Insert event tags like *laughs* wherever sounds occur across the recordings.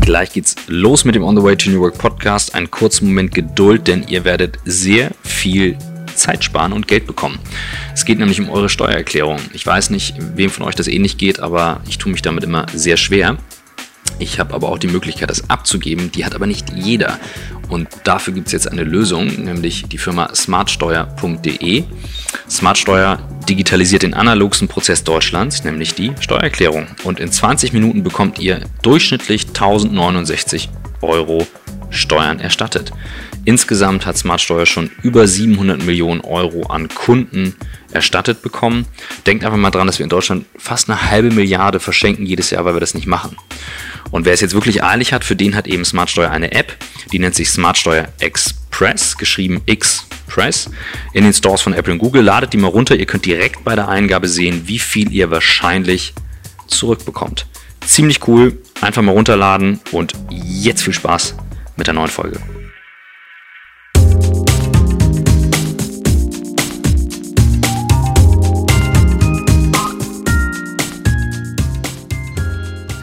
Gleich geht's los mit dem On the Way to New Work Podcast. Ein kurzen Moment Geduld, denn ihr werdet sehr viel Zeit sparen und Geld bekommen. Es geht nämlich um eure Steuererklärung. Ich weiß nicht, wem von euch das ähnlich geht, aber ich tue mich damit immer sehr schwer. Ich habe aber auch die Möglichkeit, das abzugeben. Die hat aber nicht jeder. Und dafür gibt es jetzt eine Lösung, nämlich die Firma smartsteuer.de. Smartsteuer digitalisiert den analogsten Prozess Deutschlands, nämlich die Steuererklärung. Und in 20 Minuten bekommt ihr durchschnittlich 1069 Euro Steuern erstattet. Insgesamt hat Smartsteuer schon über 700 Millionen Euro an Kunden erstattet bekommen. Denkt einfach mal dran, dass wir in Deutschland fast eine halbe Milliarde verschenken jedes Jahr, weil wir das nicht machen. Und wer es jetzt wirklich eilig hat, für den hat eben Smartsteuer eine App, die nennt sich Smartsteuer Express, geschrieben Express, in den Stores von Apple und Google. Ladet die mal runter, ihr könnt direkt bei der Eingabe sehen, wie viel ihr wahrscheinlich zurückbekommt. Ziemlich cool, einfach mal runterladen und jetzt viel Spaß mit der neuen Folge.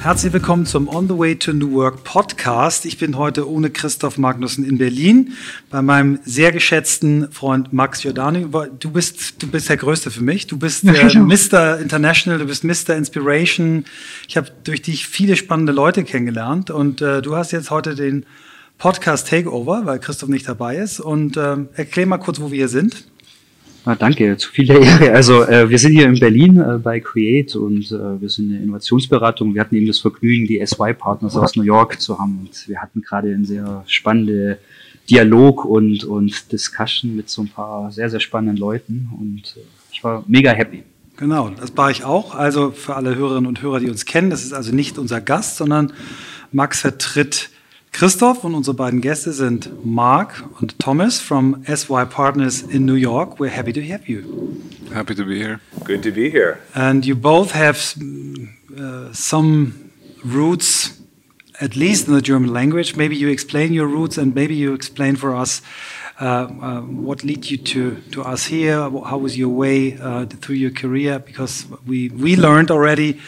Herzlich willkommen zum On the Way to New Work Podcast. Ich bin heute ohne Christoph Magnussen in Berlin bei meinem sehr geschätzten Freund Max Giordani. Du bist, du bist der Größte für mich. Du bist äh, Mr. International, du bist Mr. Inspiration. Ich habe durch dich viele spannende Leute kennengelernt und äh, du hast jetzt heute den Podcast Takeover, weil Christoph nicht dabei ist. Und äh, erklär mal kurz, wo wir hier sind. Ah, danke, zu viel der Ehre. *laughs* Also äh, wir sind hier in Berlin äh, bei Create und äh, wir sind eine Innovationsberatung. Wir hatten eben das Vergnügen, die SY-Partners aus New York zu haben und wir hatten gerade einen sehr spannenden Dialog und, und Discussion mit so ein paar sehr, sehr spannenden Leuten und äh, ich war mega happy. Genau, das war ich auch. Also für alle Hörerinnen und Hörer, die uns kennen, das ist also nicht unser Gast, sondern Max vertritt Christoph und unsere beiden Gäste sind Mark und Thomas from SY Partners in New York. We're happy to have you. Happy to be here. Good to be here. And you both have uh, some roots, at least in the German language. Maybe you explain your roots and maybe you explain for us uh, uh, what led you to, to us here. How was your way uh, through your career? Because we, we learned already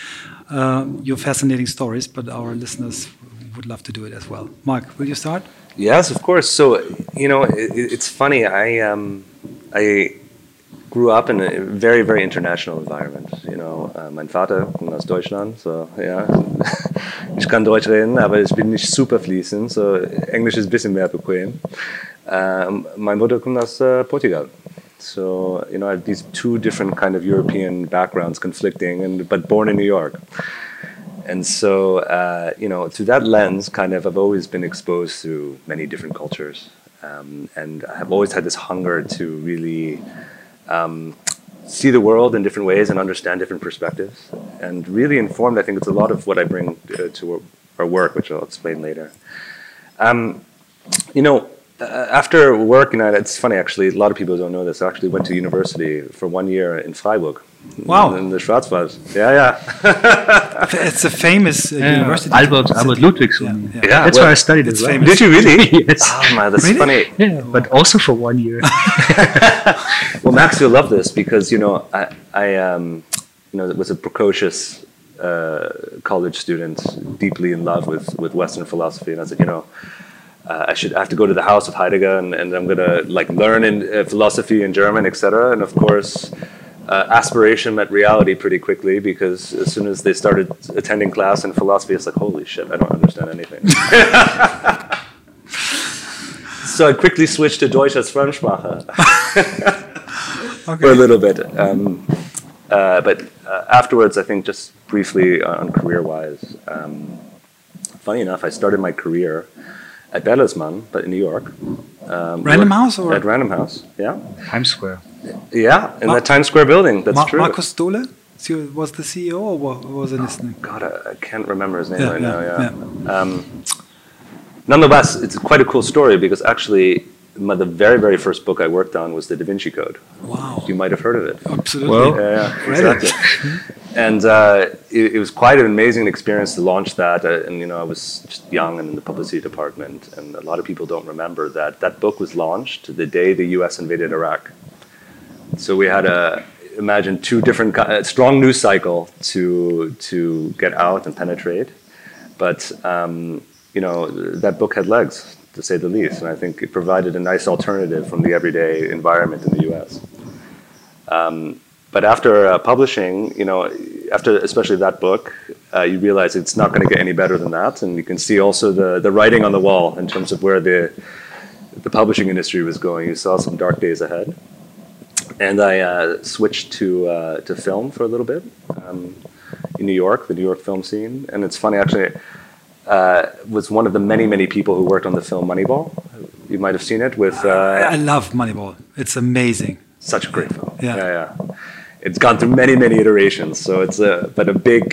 uh, your fascinating stories, but our listeners would love to do it as well. Mark, will you start? Yes, of course. So, you know, it, it's funny. I um, I grew up in a very, very international environment. You know, uh, mein Vater kommt aus Deutschland, so ja, *laughs* ich kann Deutsch reden, aber ich bin nicht super fließend, so Englisch ist ein bisschen mehr bequem. Um, meine Mutter kommt aus uh, Portugal. So, you know, I have these two different kind of European backgrounds conflicting, and but born in New York. And so, uh, you know, through that lens, kind of, I've always been exposed to many different cultures. Um, and I've always had this hunger to really um, see the world in different ways and understand different perspectives. And really informed, I think it's a lot of what I bring uh, to our work, which I'll explain later. Um, you know, uh, after work, you know, it's funny actually, a lot of people don't know this. I actually went to university for one year in Freiburg. Wow. In the Schwarzwald. Yeah, *laughs* yeah. it's a famous uh, yeah. university. Albert, Albert Ludwigs. Yeah, yeah. yeah. that's well, where I studied it's as well. famous. Did you really? *laughs* yes. Oh, man, that's Really? funny. Yeah, but also for one year. *laughs* Well, Max, you'll love this because, you know, I, I um, you know, was a precocious uh, college student, deeply in love with, with Western philosophy. And I said, you know, uh, I should I have to go to the house of Heidegger and, and I'm gonna like learn in uh, philosophy in German, etc. And of course, uh, aspiration met reality pretty quickly because as soon as they started attending class in philosophy, it's like holy shit, I don't understand anything. *laughs* so I quickly switched to Deutsch als Fremdsprache *laughs* for a little bit. Um, uh, but uh, afterwards, I think just briefly on career-wise, um, funny enough, I started my career at Bertelsmann, but in New York. Um, Random House or- at Random House? Yeah, Times Square. yeah, in Ma- the Times Square building. That's Ma- true. Markus Dohle was the CEO or what was it his name? God, I, I can't remember his name Yeah, right yeah, now. Yeah. Um, nonetheless, it's quite a cool story because actually, my, the very, very first book I worked on was the Da Vinci Code. Wow. You might have heard of it. Absolutely. Well- Yeah, yeah, Read it. exactly. *laughs* and uh, it, it was quite an amazing experience to launch that. Uh, and you know, I was just young and in the publicity department, and a lot of people don't remember that that book was launched the day the U.S. invaded Iraq. So we had a imagine two different uh, strong news cycle to to get out and penetrate. But um, you know, that book had legs, to say the least, and I think it provided a nice alternative from the everyday environment in the U.S. Um, but after uh, publishing, you know, after especially that book, uh, you realize it's not going to get any better than that, and you can see also the the writing on the wall in terms of where the the publishing industry was going. You saw some dark days ahead, and I uh, switched to uh, to film for a little bit um, in New York, the New York film scene. And it's funny, actually, uh, was one of the many many people who worked on the film Moneyball. You might have seen it with. Uh, I love Moneyball. It's amazing. Such a great film. Yeah. yeah, yeah. It's gone through many many iterations, so it's a but a big.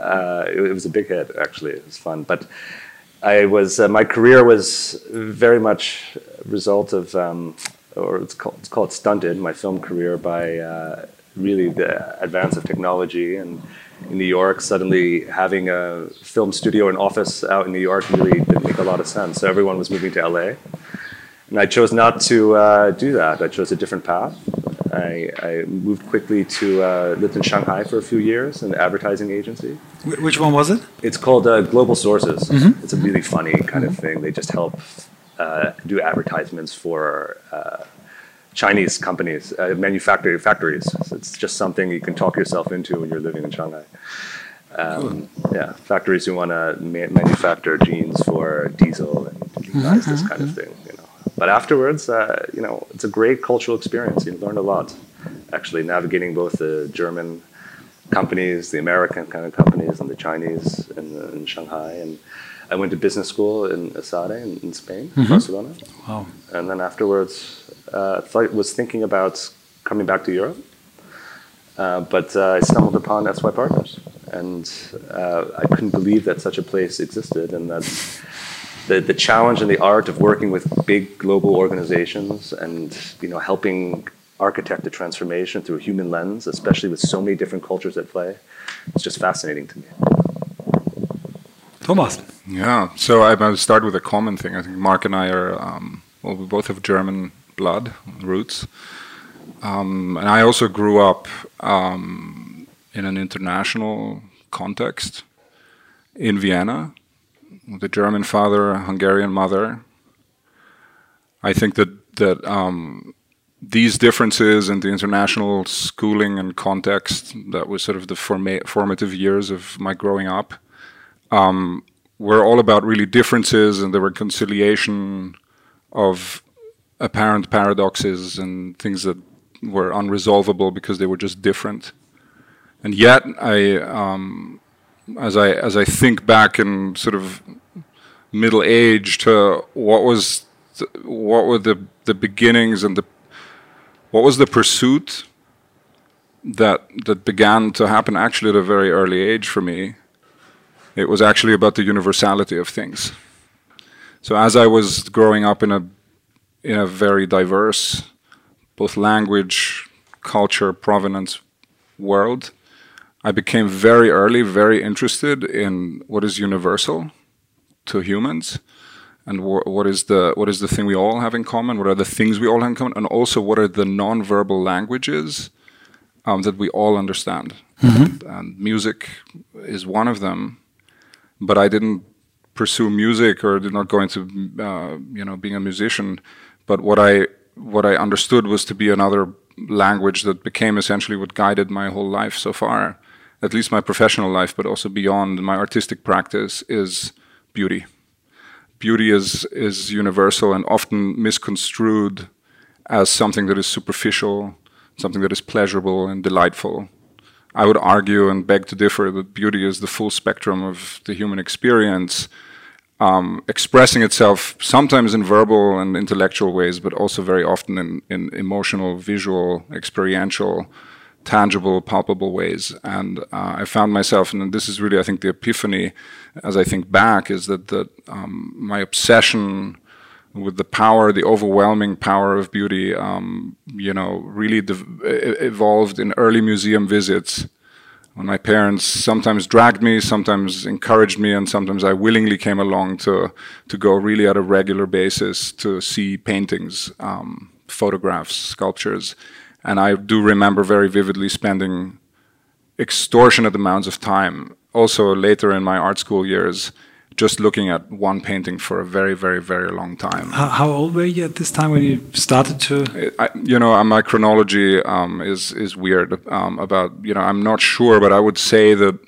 Uh, it, it was a big hit actually. It was fun, but. I was uh, my career was very much a result of, um, or it's called, it's called stunted. My film career by uh, really the advance of technology and in New York. Suddenly having a film studio and office out in New York really didn't make a lot of sense. So everyone was moving to LA, and I chose not to uh, do that. I chose a different path. I, I moved quickly to uh, lived in Shanghai for a few years in an advertising agency. Which one was it? It's called uh, Global Sources. It's a really funny kind of thing. They just help uh, do advertisements for uh, Chinese companies, uh, manufacturing factories. So it's just something you can talk yourself into when you're living in Shanghai. Um, Yeah, factories who want to ma- manufacture jeans for diesel and Guess, this kind of thing. You know, but afterwards, uh, you know, it's a great cultural experience. You learn a lot, actually, navigating both the German companies, the American kind of companies, and the Chinese in, in Shanghai. And I went to business school in ESADE in, in Spain, Barcelona. Wow. And then afterwards, uh, thought, was thinking about coming back to Europe. Uh, but uh, I stumbled upon SY Partners, and uh, I couldn't believe that such a place existed, and that the, the challenge and the art of working with big global organizations and you know helping architect the transformation through a human lens, especially with so many different cultures at play, it's just fascinating to me. Thomas. Yeah, so I'm going to start with a common thing. I think Mark and I are, um, well, we both have German blood roots. Um, and I also grew up um, in an international context in Vienna with a German father, a Hungarian mother. I think that, that um, these differences in the international schooling and context that was sort of the forma- formative years of my growing up um, were all about really differences and the reconciliation of apparent paradoxes and things that were unresolvable because they were just different. And yet, I, um, as I as I think back in sort of middle age to what was what were the the beginnings and the what was the pursuit that that began to happen actually at a very early age for me it was actually about the universality of things. So as I was growing up in a in a very diverse, both language, culture, provenance world, I became very early very interested in what is universal to humans, and wh- what is the what is the thing we all have in common. What are the things we all have in common, and also what are the non-verbal languages um, that we all understand. And music is one of them but I didn't pursue music or did not go into uh, you know being a musician. But what I what I understood was to be another language that became essentially what guided my whole life so far, at least my professional life, but also beyond my artistic practice is beauty. Beauty is is universal and often misconstrued as something that is superficial, something that is pleasurable and delightful. I would argue and beg to differ that beauty is the full spectrum of the human experience, um, expressing itself sometimes in verbal and intellectual ways, but also very often in, in emotional, visual, experiential, tangible, palpable ways. And uh, I found myself, and this is really, I think, the epiphany as I think back, is that, that um, my obsession with the power, the overwhelming power of beauty, um, you know, really evolved in early museum visits. When my parents sometimes dragged me, sometimes encouraged me, and sometimes I willingly came along to to go really at a regular basis to see paintings, um, photographs, sculptures, and I do remember very vividly spending extortionate amounts of time. Also later in my art school years, just looking at one painting for a very, very, very long time. How, how old were you at this time when you started to? I, you know, my chronology um, is is weird um, about you know I'm not sure, but I would say that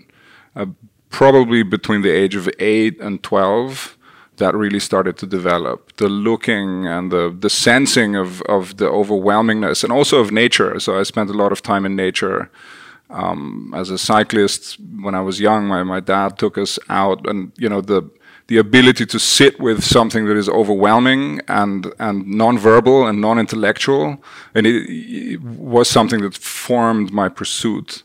uh, probably between the age of eight and twelve that really started to develop the looking and the the sensing of of the overwhelmingness and also of nature. So I spent a lot of time in nature. Um, as a cyclist, when I was young, my, my dad took us out, and you know the the ability to sit with something that is overwhelming and and non-verbal and non-intellectual, and it, it was something that formed my pursuit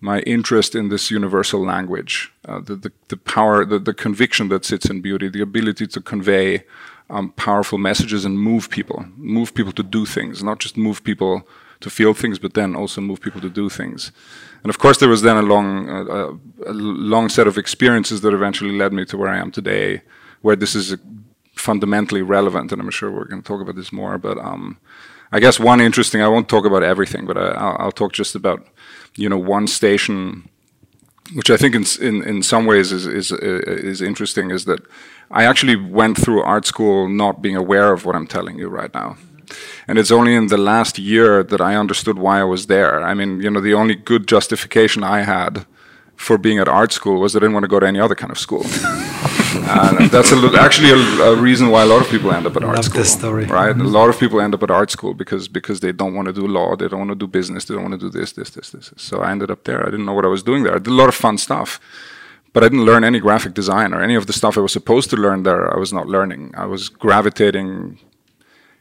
my interest in this universal language, uh, the, the, the, power, the, the conviction that sits in beauty, the ability to convey um, powerful messages and move people, move people to do things, not just move people to feel things, but then also move people to do things. And of course, there was then a long, uh, a long set of experiences that eventually led me to where I am today, where this is fundamentally relevant. And I'm sure we're going to talk about this more. But um, I guess one interesting, I won't talk about everything, but I, will talk just about you know one station which I think in in, in some ways is, is is interesting is that I actually went through art school not being aware of what I'm telling you right now. And it's only in the last year that I understood why I was there. I mean, you know, the only good justification I had for being at art school was I didn't want to go to any other kind of school. *laughs* and that's a, actually a, a, reason why a lot of people end up at art Love school. This story. Right? Mm -hmm. A lot of people end up at art school because because they don't want to do law, they don't want to do business, they don't want to do this, this, this, this. So I ended up there. I didn't know what I was doing there. I did a lot of fun stuff. But I didn't learn any graphic design or any of the stuff I was supposed to learn there. I was not learning. I was gravitating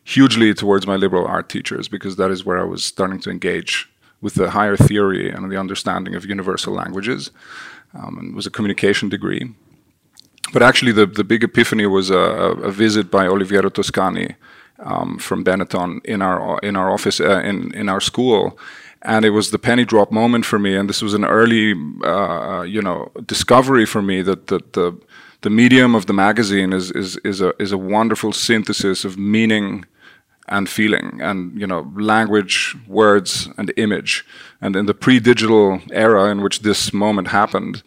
hugely towards my liberal art teachers because that is where I was starting to engage with the higher theory and the understanding of universal languages. Um, and it was a communication degree. But actually, the, the big epiphany was a, a visit by Oliviero Toscani um, from Benetton in our in our office uh, in in our school, and it was the penny drop moment for me. And this was an early, uh, you know, discovery for me that, that the the medium of the magazine is is is a is a wonderful synthesis of meaning and feeling and you know language words and image and in the pre-digital era in which this moment happened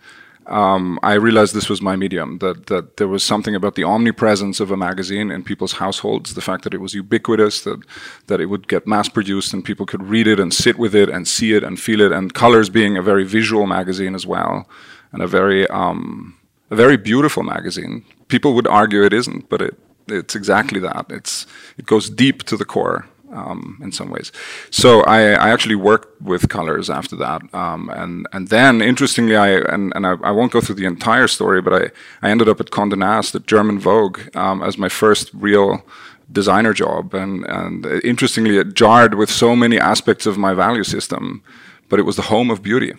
um, I realized this was my medium, that, that there was something about the omnipresence of a magazine in people's households, the fact that it was ubiquitous, that, that it would get mass produced and people could read it and sit with it and see it and feel it, and Colors being a very visual magazine as well, and a very, um, a very beautiful magazine. People would argue it isn't, but it, it's exactly that. It's, it goes deep to the core um, in some ways. So I, I, actually worked with colors after that, um, and and then interestingly, I and, and I, I, won't go through the entire story, but I, I ended up at Condé Nast at German Vogue um, as my first real designer job, and and interestingly, it jarred with so many aspects of my value system, but it was the home of beauty.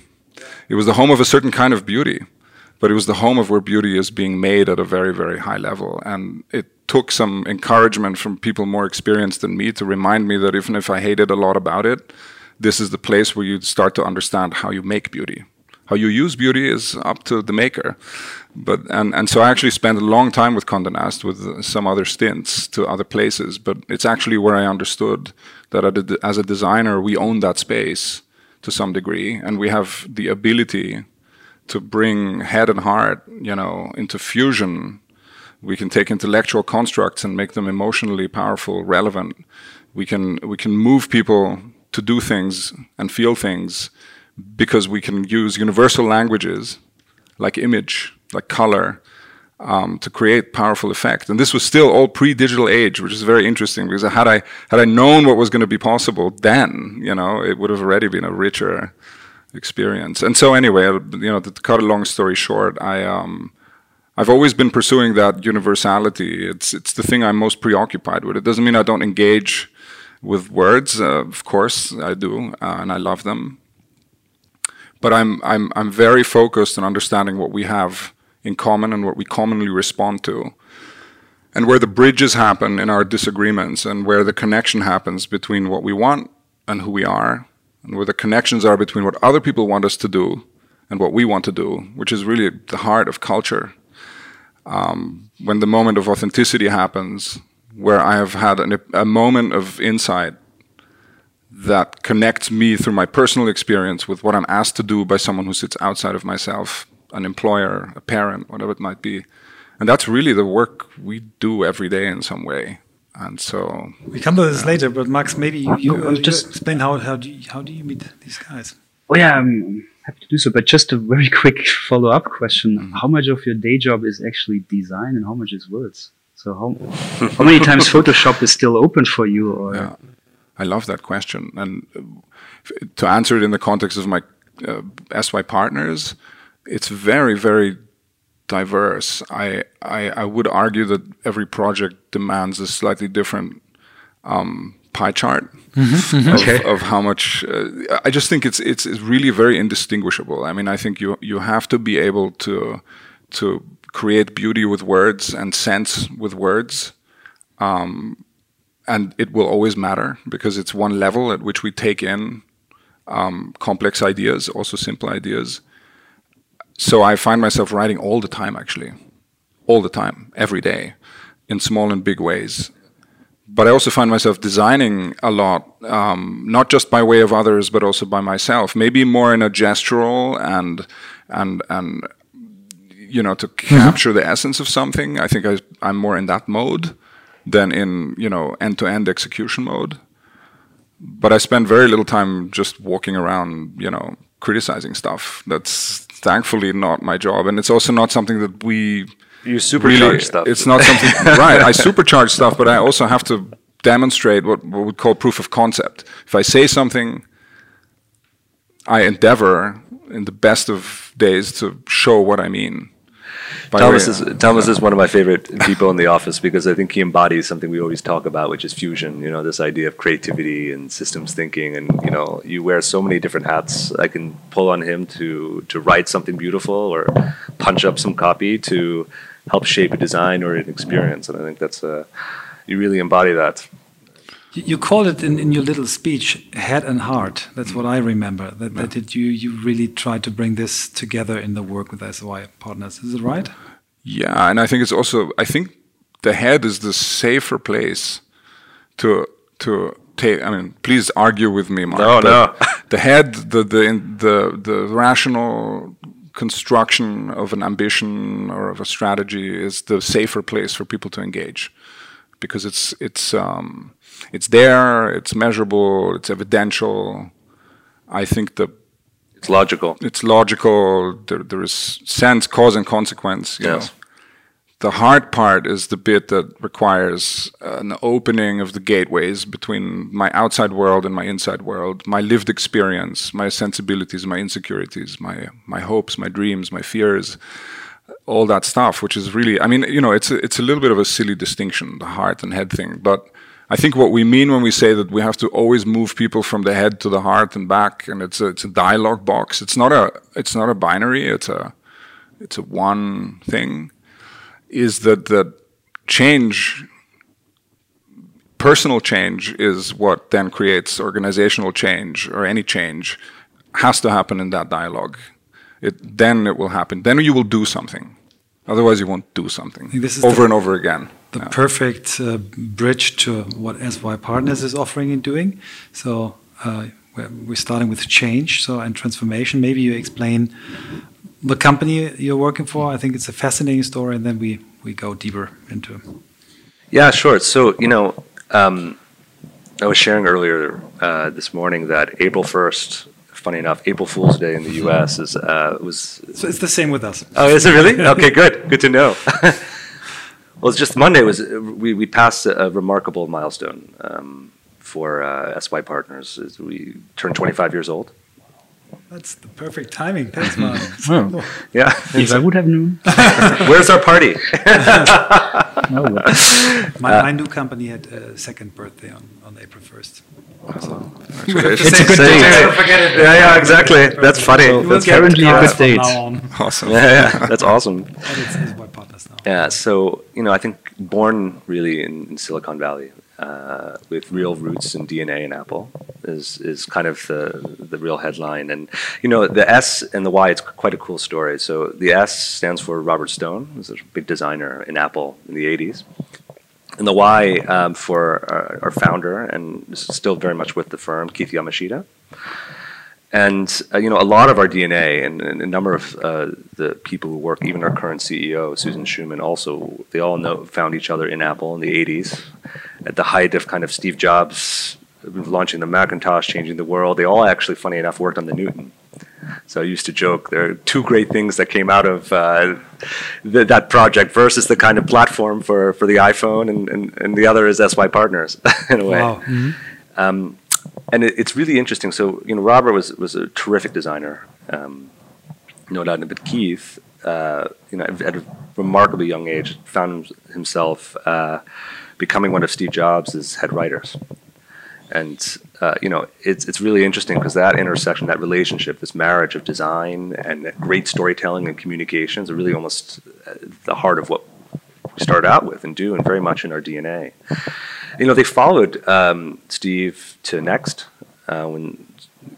It was the home of a certain kind of beauty, but it was the home of where beauty is being made at a very very high level, and it took some encouragement from people more experienced than me to remind me that even if I hated a lot about it, this is the place where you start to understand how you make beauty. How you use beauty is up to the maker. But and, and so I actually spent a long time with Condé Nast with some other stints to other places. But it's actually where I understood that as a designer we own that space to some degree, and we have the ability to bring head and heart, you know, into fusion we can take intellectual constructs and make them emotionally powerful, relevant. We can we can move people to do things and feel things because we can use universal languages like image, like color, um, to create powerful effect. And this was still all pre-digital age, which is very interesting because had I had I known what was going to be possible then, you know, it would have already been a richer experience. And so anyway, you know, to cut a long story short, I um, I've always been pursuing that universality. It's it's the thing I'm most preoccupied with. It doesn't mean I don't engage with words. Uh, of course, I do, uh, and I love them. But I'm I'm I'm very focused on understanding what we have in common and what we commonly respond to, and where the bridges happen in our disagreements, and where the connection happens between what we want and who we are, and where the connections are between what other people want us to do and what we want to do, which is really the heart of culture um, when the moment of authenticity happens, where I have had an, a moment of insight that connects me through my personal experience with what I'm asked to do by someone who sits outside of myself, an employer, a parent, whatever it might be, and that's really the work we do every day in some way. And so we come to this yeah. later, but Max, maybe you, you, uh, just explain how how do you, how do you meet these guys? Oh yeah, I'm happy to do so. But just a very *laughs* quick follow up question: mm-hmm. How much of your day job is actually design, and how much is words? So how how many times *laughs* Photoshop is still open for you? Or yeah. I love that question, and to answer it in the context of my uh, SY partners, it's very very diverse. I, I, I would argue that every project demands a slightly different um, pie chart mm-hmm. of, okay. of, how much. Uh, I just think it's, it's it's really very indistinguishable. I mean, I think you you have to be able to to create beauty with words and sense with words. Um, and it will always matter because it's one level at which we take in um, complex ideas, also simple ideas. So I find myself writing all the time, actually, all the time, every day, in small and big ways. But I also find myself designing a lot, um, not just by way of others, but also by myself. Maybe more in a gestural and and and you know to mm-hmm. capture the essence of something. I think I, I'm more in that mode than in you know end-to-end execution mode. But I spend very little time just walking around, you know, criticizing stuff. That's thankfully not my job, and it's also not something that we. You supercharge really, stuff. It's not something *laughs* right. I supercharge stuff, but I also have to demonstrate what, what we call proof of concept. If I say something, I endeavor in the best of days to show what I mean. Thomas is Thomas is one of my favorite people in the office because I think he embodies something we always talk about, which is fusion. You know, this idea of creativity and systems thinking, and you know, you wear so many different hats. I can pull on him to to write something beautiful or punch up some copy to help shape a design or an experience, and I think that's a you really embody that. You called it in, in your little speech head and heart. That's what I remember. That, that it, you, you really tried to bring this together in the work with SY partners. Is it right? Yeah, and I think it's also I think the head is the safer place to to take. I mean, please argue with me, Mark. No, no. the head, the the the the rational construction of an ambition or of a strategy is the safer place for people to engage because it's it's um, it's there, it's measurable, it's evidential. I think the it's logical. It's logical. There, there is sense, cause, and consequence. yes. Know. The hard part is the bit that requires an opening of the gateways between my outside world and my inside world, my lived experience, my sensibilities, my insecurities, my my hopes, my dreams, my fears, all that stuff. Which is really, I mean, you know, it's a, it's a little bit of a silly distinction, the heart and head thing, but I think what we mean when we say that we have to always move people from the head to the heart and back, and it's a, it's a dialogue box. It's not a it's not a binary. It's a it's a one thing. Is that that change? Personal change is what then creates organizational change or any change has to happen in that dialogue. It then it will happen. Then you will do something. Otherwise, you won't do something over and over again the yeah. perfect uh, bridge to what SY Partners is offering and doing. So uh, we're, we're, starting with change, so and transformation. Maybe you explain the company you're working for. I think it's a fascinating story, and then we we go deeper into. Yeah, sure. So you know, um, I was sharing earlier uh, this morning that April first funny enough, April Fool's Day in the U.S. is uh, was. So it's the same with us. Oh, is it really? *laughs* Okay, good. Good to know. *laughs* Well, it's just Monday was we, we passed a, a remarkable milestone um, for uh, SY Partners. As we turned 25 years old. That's the perfect timing. Thanks, Mark. oh. Yeah. If I would have known. *laughs* Where's our party? *laughs* no, my, uh, my new company had a second birthday on, on April 1st. So, it's a good day. It. Yeah, yeah, exactly. That's funny. That's currently a good date. Awesome. Yeah, yeah, that's awesome. Yeah, so you know, I think born really in, in Silicon Valley, uh, with real roots and DNA in Apple is is kind of the the real headline. And you know, the S and the Y, it's quite a cool story. So the S stands for Robert Stone, who's a big designer in Apple in the '80s, and the Y um, for our, our, founder and still very much with the firm, Keith Yamashita. And uh, you know, a lot of our DNA and, and a number of uh, the people who work, even our current CEO, Susan Schuman, also they all know found each other in Apple in the '80s, at the height of kind of Steve Jobs launching the Macintosh, changing the world. They all actually, funny enough, worked on the Newton. So I used to joke there are two great things that came out of uh, th- that project versus the kind of platform for, for the iPhone, and, and, and the other is SY Partners *laughs* in a way. Wow. Mm-hmm. Um, and it, it's really interesting. So you know, Robert was was a terrific designer, um, no doubt. But Keith, uh, you know, at a remarkably young age, found himself uh, becoming one of Steve Jobs' head writers. And uh, you know, it's it's really interesting because that intersection, that relationship, this marriage of design and great storytelling and communications, are really almost uh, the heart of what start out with and do, and very much in our DNA. You know, they followed um, Steve to Next uh, when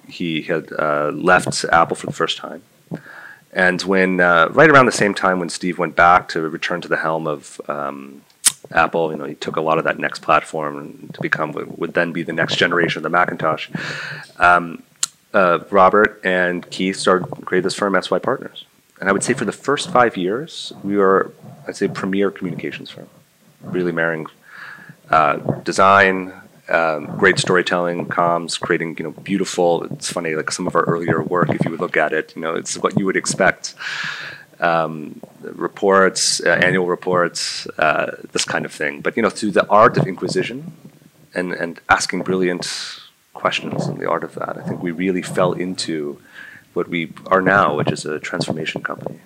he had uh, left Apple for the first time. And when, uh, right around the same time when Steve went back to return to the helm of um, Apple, you know, he took a lot of that Next platform to become what would then be the next generation of the Macintosh. Um, uh, Robert and Keith started create this firm, SY Partners. And I would say for the first five years, we were, I'd say, premier communications firm, really marrying uh, design, um, great storytelling, comms, creating you know beautiful. It's funny, like some of our earlier work, if you would look at it, you know, it's what you would expect um, reports, uh, annual reports, uh, this kind of thing. But you know, through the art of inquisition and and asking brilliant questions and the art of that, I think we really fell into what we are now, which is a transformation company.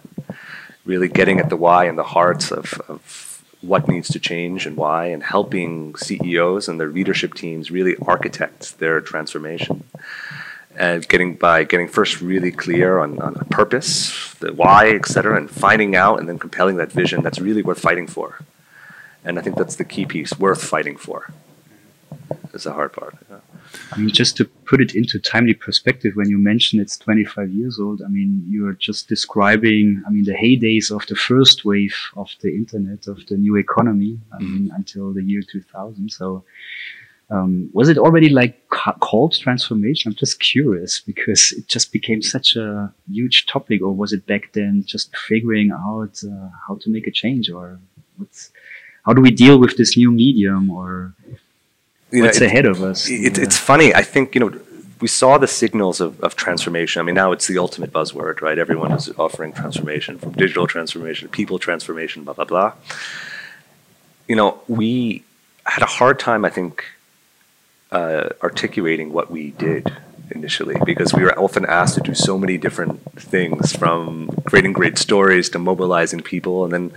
Really getting at the why and the hearts of, of what needs to change and why, and helping CEOs and their leadership teams really architect their transformation and getting by getting first really clear on, on purpose, the why, et cetera, and finding out and then compelling that vision that's really worth fighting for. And I think that's the key piece, worth fighting for. Is the hard part. Yeah. I mean, just to put it into timely perspective, when you mention it's 25 years old, I mean, you're just describing, I mean, the heydays of the first wave of the internet, of the new economy, I mean, mm-hmm. until the year 2000. So um, was it already like called transformation? I'm just curious because it just became such a huge topic, or was it back then just figuring out uh, how to make a change, or what's how do we deal with this new medium, or you what's know, it, ahead of us? It, yeah. It's funny. I think you know we saw the signals of, of transformation. I mean, now it's the ultimate buzzword, right? Everyone is offering transformation from digital transformation, people transformation, blah blah blah. You know, we had a hard time, I think uh, articulating what we did initially because we were often asked to do so many different things from creating great stories to mobilizing people and then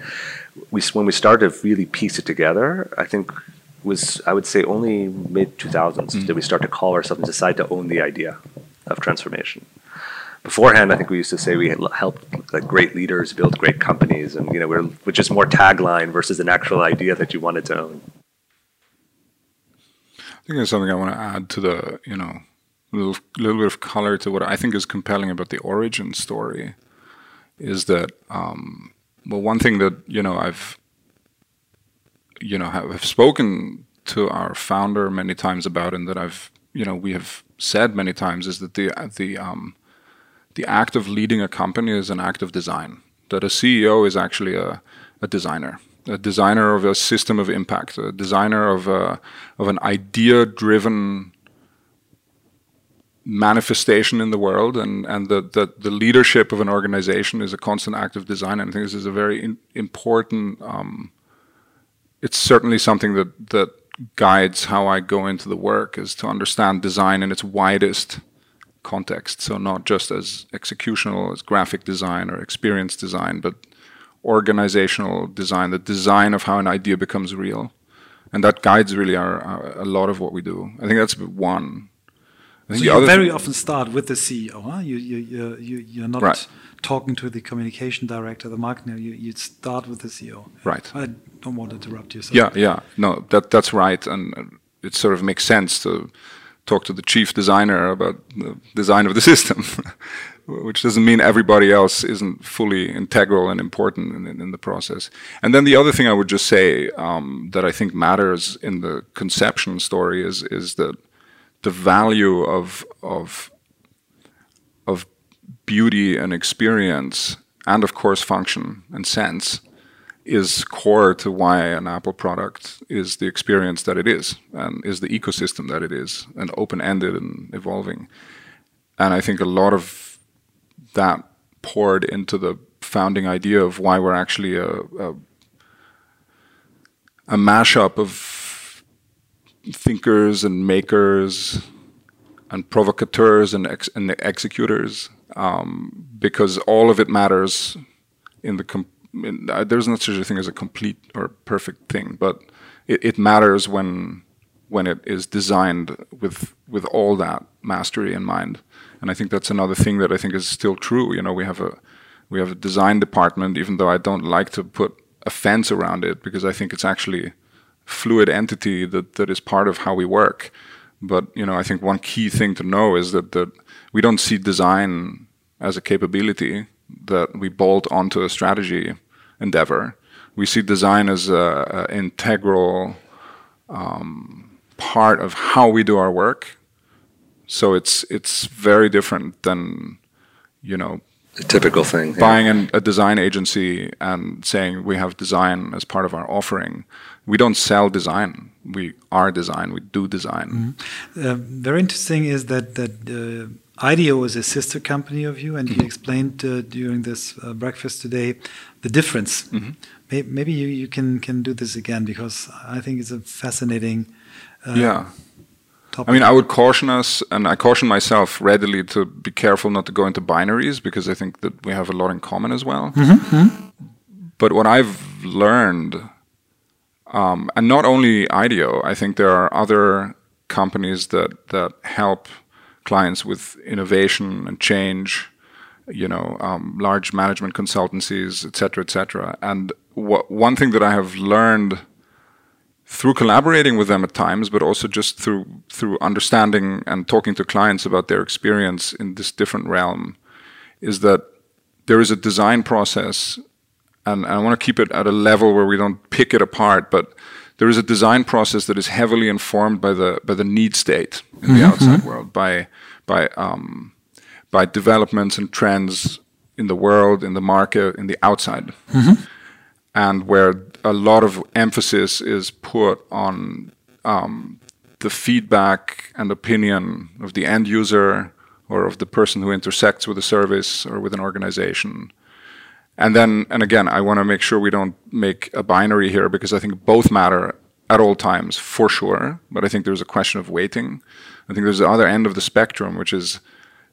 we when we started to really piece it together i think was i would say only mid 2000s mm-hmm. did we start to call ourselves and decide to own the idea of transformation beforehand i think we used to say we helped like great leaders build great companies and you know we're, we're just more tagline versus an actual idea that you wanted to own I think there's something I want to add to the, you know, little little bit of color to what I think is compelling about the origin story is that um, well one thing that you know I've you know have spoken to our founder many times about and that I've you know we have said many times is that the the um, the act of leading a company is an act of design that a CEO is actually a, a designer a designer of a system of impact, a designer of a, of an idea-driven manifestation in the world, and and the, the, the leadership of an organization is a constant act of design. And I think this is a very in, important. Um, it's certainly something that that guides how I go into the work is to understand design in its widest context. So not just as executional as graphic design or experience design, but organizational design, the design of how an idea becomes real, and that guides really our, our a lot of what we do. I think that's one. I think so you very often start with the CEO. Huh? You you you you're not right. talking to the communication director, the marketing. You you start with the CEO. Right. I don't want to interrupt you. So. Yeah, yeah. No, that that's right, and it sort of makes sense to talk to the chief designer about the design of the *laughs* system which doesn't mean everybody else isn't fully integral and important in, in the process. And then the other thing I would just say um, that I think matters in the conception story is is that the value of of of beauty and experience, and of course function and sense, is core to why an Apple product is the experience that it is and is the ecosystem that it is and open ended and evolving. And I think a lot of that poured into the founding idea of why we're actually a, a, a mashup of thinkers and makers and provocateurs and, ex and executors um, because all of it matters in the in, uh, there's not such a thing as a complete or perfect thing, but it, it, matters when when it is designed with with all that mastery in mind. And I think that's another thing that I think is still true. You know, we have a we have a design department, even though I don't like to put a fence around it because I think it's actually fluid entity that, that is part of how we work. But you know, I think one key thing to know is that that we don't see design as a capability that we bolt onto a strategy endeavor. We see design as an integral um, part of how we do our work. So it's it's very different than you know a typical thing. Buying yeah. an, a design agency and saying we have design as part of our offering. We don't sell design. We are design. We do design. Mm -hmm. uh, very interesting is that that. Uh, IDEO is a sister company of you, and you mm-hmm. explained uh, during this uh, breakfast today the difference. Mm -hmm. maybe, maybe you, you can, can do this again because I think it's a fascinating. Uh, yeah. Topic. I mean, I would caution us, and I caution myself readily to be careful not to go into binaries because I think that we have a lot in common as well. Mm -hmm. But what I've learned, um, and not only IDEO, I think there are other companies that that help clients with innovation and change, you know, um, large management consultancies, et cetera, et cetera. And one thing that I have learned through collaborating with them at times, but also just through through understanding and talking to clients about their experience in this different realm, is that there is a design process, and, and I want to keep it at a level where we don't pick it apart, but there is a design process that is heavily informed by the by the need state in mm-hmm. the outside world, by by um, by developments and trends in the world, in the market, in the outside, mm-hmm. and where a lot of emphasis is put on um, the feedback and opinion of the end user or of the person who intersects with a service or with an organization and then, and again, I want to make sure we don't make a binary here because I think both matter at all times for sure. But I think there's a question of weighting. I think there's the other end of the spectrum, which is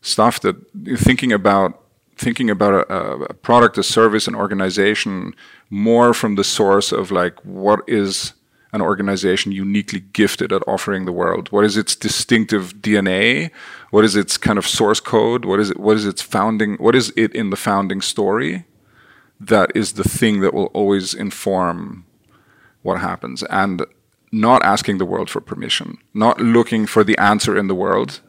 stuff that thinking about thinking about a, a, product, a service, an organization more from the source of like what is an organization uniquely gifted at offering the world? What is its distinctive DNA? What is its kind of source code? What is it? What is its founding? What is it in the founding story? that is the thing that will always inform what happens. And not asking the world for permission, not looking for the answer in the world,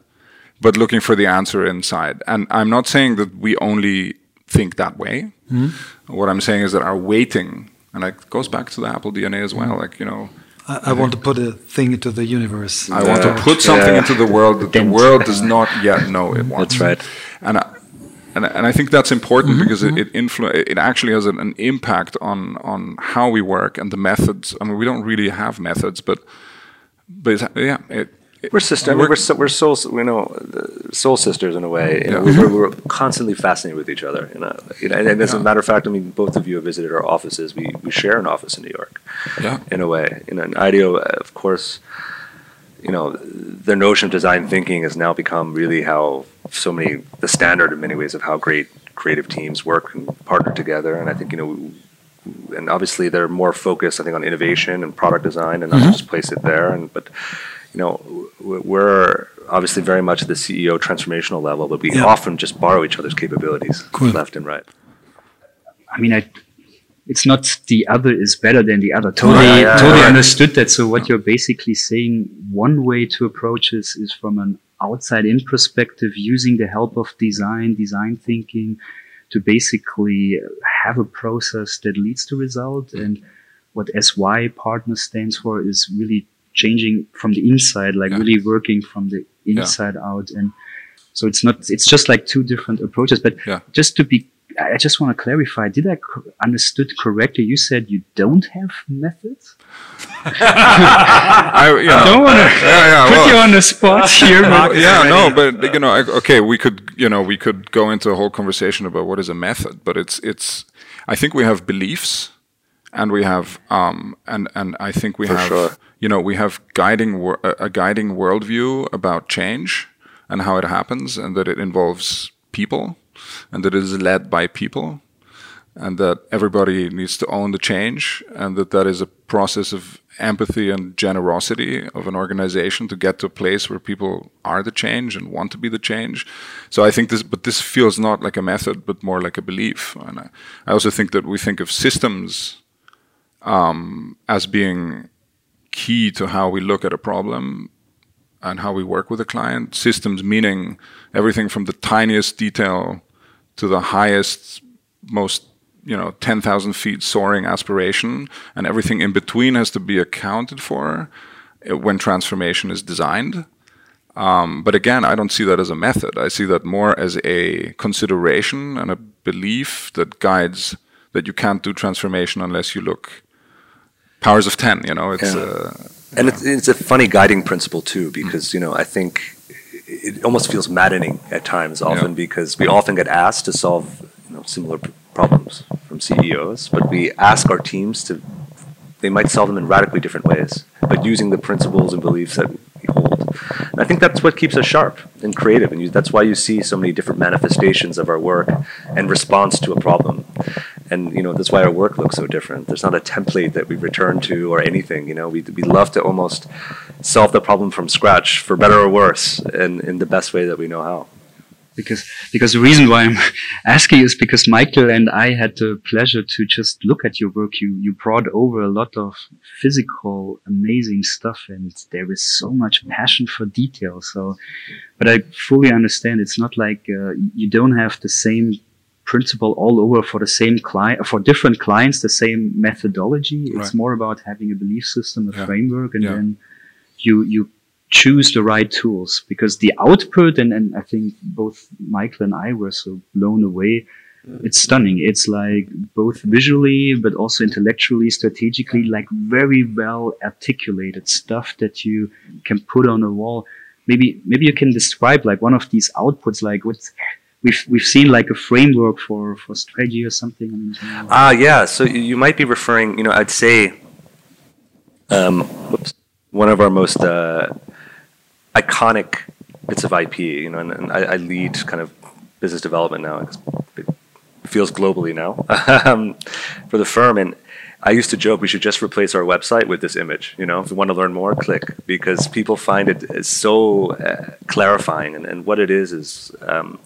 but looking for the answer inside. And I'm not saying that we only think that way. Mm. What I'm saying is that our waiting, and it goes back to the Apple DNA as well, like, you know, I, I want to put a thing into the universe. I yeah. want to put something yeah. into the world that the world does not yet know it wants. That's right. And I, and, and I think that's important mm -hmm, because it it, influ- it actually has an, an, impact on on how we work and the methods. I mean, we don't really have methods, but but yeah, it, we're. I mean, we're so, we're soul. You know, soul sisters in a way. You know, yeah. we're, we're, constantly fascinated with each other. You know, you know and as yeah. a matter of fact, I mean, both of you have visited our offices. We we share an office in New York. Yeah. In a way, you know, and IDEO, of course you know, the notion of design thinking has now become really how so many the standard in many ways of how great creative teams work and partner together. And I think you know, and obviously they're more focused, I think, on innovation and product design, and not mm-hmm. just place it there. And but you know, we're obviously very much at the CEO transformational level, but we yeah. often just borrow each other's capabilities cool. left and right. I mean, I it's not the other is better than the other. Totally, yeah, yeah, totally yeah. understood that. So what you're basically saying, one way to approach this is from an outside in perspective, using the help of design, design thinking, to basically have a process that leads to result. And what SY partner stands for is really changing from the inside, like really working from the inside out and So it's not. It's just like two different approaches. But Yeah. just to be, I just want to clarify. Did I co- understood correctly? You said you don't have methods. *laughs* I, you know, don't wanna yeah, yeah, Put well- you on the spot here. *laughs* Well, but- yeah, no, but you know, I- okay, we could, you know, we could go into a whole conversation about what is a method, but it's, it's, I think we have beliefs, and we have, um, and and I think we have, sure. You know, we have guiding a guiding worldview about change and how it happens, and that it involves people, and that it is led by people, and that everybody needs to own the change, and that that is a process of empathy and generosity of an organization to get to a place where people are the change and want to be the change. So I think this, but this feels not like a method, but more like a belief. And I, I also think that we think of systems um, as being key to how we look at a problem and how we work with a client. Systems meaning everything from the tiniest detail to the highest, most you know, 10,000 feet soaring aspiration, and everything in between has to be accounted for uh, when transformation is designed. Um, but again, I don't see that as a method. I see that more as a consideration and a belief that guides that you can't do transformation unless you look powers of 10, you know, it's, Yeah. uh, And it's, it's a funny guiding principle too, because you know I think it almost feels maddening at times, often Yeah. because we often get asked to solve you know, similar p- problems from CEOs, but we ask our teams to they might solve them in radically different ways, but using the principles and beliefs that we hold. And I think that's what keeps us sharp and creative, and you, that's why you see so many different manifestations of our work and response to a problem. And you know that's why our work looks so different. There's not a template that we return to or anything. You know, we we love to almost solve the problem from scratch, for better or worse, and in the best way that we know how. Because because the reason why I'm *laughs* asking is because Michael and I had the pleasure to just look at your work. You you brought over a lot of physical, amazing stuff, and there is so much passion for detail. So, but I fully understand it's not like uh, you don't have the same principle all over for the same client for different clients the same methodology it's Right. more about having a belief system a Yeah. framework and Yeah. then you you choose the right tools because the output and, and I think both Michael and I were so blown away. It's stunning. It's like both visually but also intellectually, strategically, like very well articulated stuff that you can put on a wall. Maybe maybe you can describe like one of these outputs, like what we've we've seen like a framework for for strategy or something. Ah, yeah. So you you might be referring, you know, I'd say um, whoops, one of our most uh, iconic bits of IP, you know, and, I, lead kind of business development now. It feels globally now *laughs* um, for the firm. And I used to joke we should just replace our website with this image. You know, if you want to learn more, click because people find it so uh, clarifying. And, and what it is is um,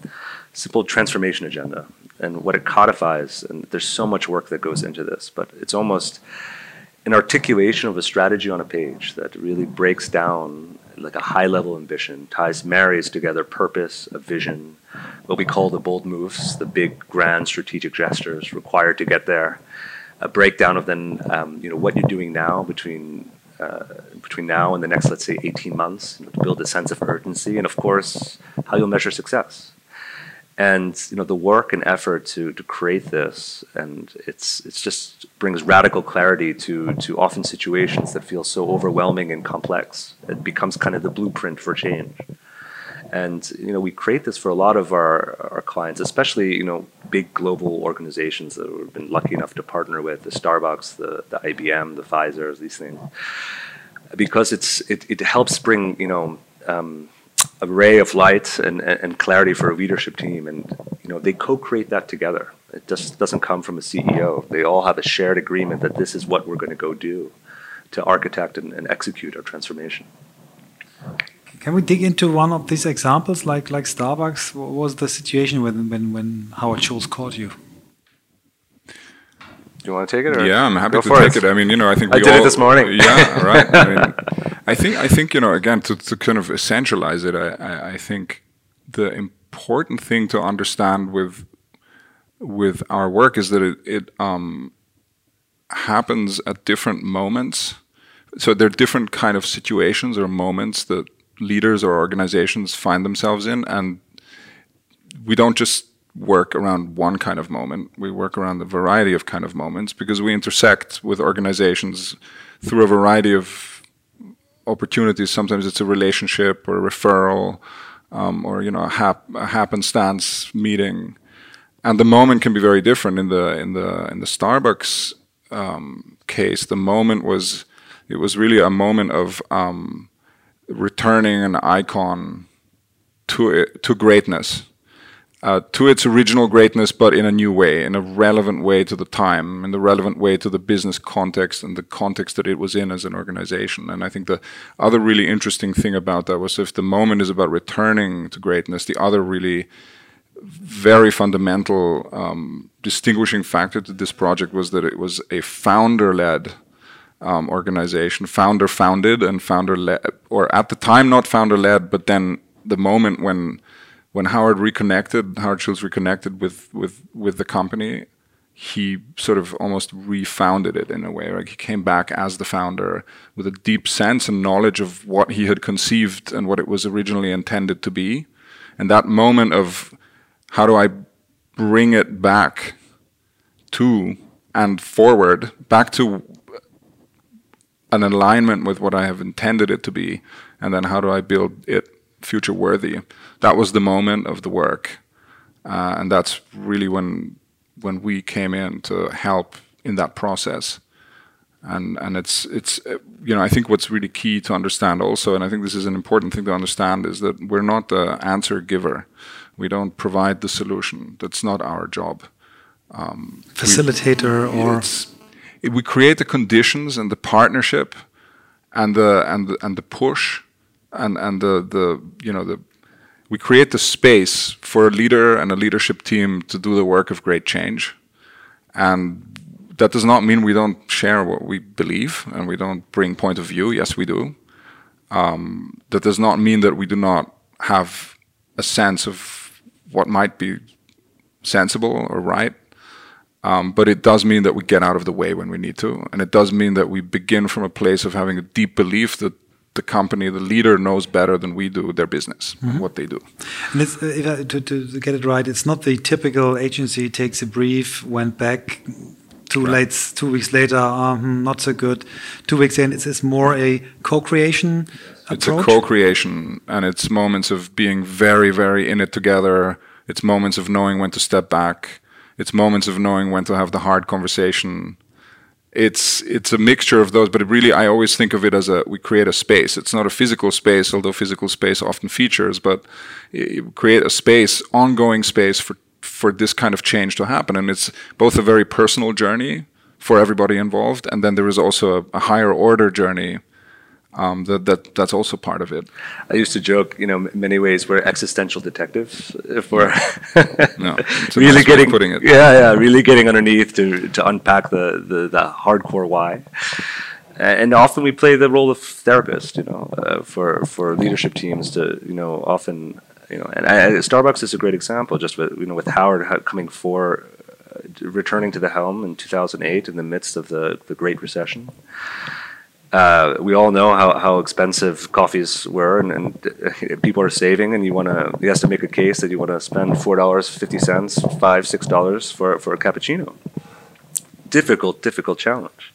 simple transformation agenda and what it codifies. And there's so much work that goes into this, but it's almost an articulation of a strategy on a page that really breaks down like a high level ambition, ties, marries together purpose, a vision, what we call the bold moves, the big, grand strategic gestures required to get there. A breakdown of then, um, you know, what you're doing now between uh, between now and the next, let's say, 18 months, you know, to build a sense of urgency, and of course, how you'll measure success and you know the work and effort to to create this and it's it's just brings radical clarity to to often situations that feel so overwhelming and complex it becomes kind of the blueprint for change. And you know we create this for a lot of our our clients especially you know big global organizations that we've been lucky enough to partner with the starbucks the the ibm the pfizers these things. Because it's it, it helps bring you know um, a ray of light and, and clarity for a leadership team and you know they co-create that together it just doesn't come from a ceo they all have a shared agreement that this is what we're going to go do to architect and, and execute our transformation Can we dig into one of these examples, like like Starbucks? What was the situation when when when Howard Schultz called you? Do you want to take it or Yeah, I'm happy to take it. I mean, you know, I think I did it this morning. Yeah, *laughs* right. I mean, I think I think you know again to to kind of essentialize it. I I, I think the important thing to understand with with our work is that it, it um, happens at different moments. So there are different kind of situations or moments that leaders or organizations find themselves in, and we don't just work around one kind of moment. We work around a variety of kind of moments because we intersect with organizations through a variety of opportunities. Sometimes it's a relationship or a referral, um, or you know, a, hap a happenstance meeting, and the moment can be very different. In the in the in the Starbucks um, case, the moment was it was really a moment of um, returning an icon to it, to greatness uh, to its original greatness, but in a new way, in a relevant way to the time, in the relevant way to the business context and the context that it was in as an organization. And I think the other really interesting thing about that was if the moment is about returning to greatness, the other really very fundamental um, distinguishing factor to this project was that it was a founder-led um, organization, founder-founded and founder-led, or at the time not founder-led, but then the moment when when Howard reconnected, Howard Schultz reconnected with with with the company, he sort of almost refounded it in a way. Like he came back as the founder with a deep sense and knowledge of what he had conceived and what it was originally intended to be. And that moment of how do I bring it back to and forward, back to an alignment with what I have intended it to be, and then how do I build it future worthy. That was the moment of the work, uh, and that's really when when we came in to help in that process. And and it's it's you know I think what's really key to understand also, and I think this is an important thing to understand, is that we're not the answer giver. We don't provide the solution. That's not our job. Um, Facilitator we, or it, we create the conditions and the partnership and the and the, and the push and and the the you know the we create the space for a leader and a leadership team to do the work of great change, and that does not mean we don't share what we believe and we don't bring point of view. Yes, we do. Um, that does not mean that we do not have a sense of what might be sensible or right. Um, but it does mean that we get out of the way when we need to. And it does mean that we begin from a place of having a deep belief that the company, the leader knows better than we do their business, mm -hmm. what they do. And it's, uh, I, to, to, get it right, it's not the typical agency takes a brief, went back, two right. late, two weeks later, um, not so good. Two weeks in, it's, it's more a co-creation. It's a co-creation, and it's moments of being very, very in it together. It's moments of knowing when to step back. It's moments of knowing when to have the hard conversation it's it's a mixture of those but really i always think of it as a we create a space. It's not a physical space although physical space often features but create a space ongoing space for for this kind of change to happen. And it's both a very personal journey for everybody involved and then there is also a, a higher order journey um, that, that that's also part of it. I used to joke, you know, many ways we're existential detectives. If we're no, *laughs* really nice getting, putting it. yeah, yeah, really getting underneath to to unpack the the, the hardcore why. And often we play the role of therapist, you know, uh, for for leadership teams to, you know, often, you know, and I, Starbucks is a great example. Just with you know, with Howard coming for, uh, returning to the helm in 2008 in the midst of the the Great Recession uh, we all know how, how expensive coffees were, and, and people are saving, and you want to. He has to make a case that you want to spend four dollars fifty cents, five six dollars for for a cappuccino. Difficult, difficult challenge.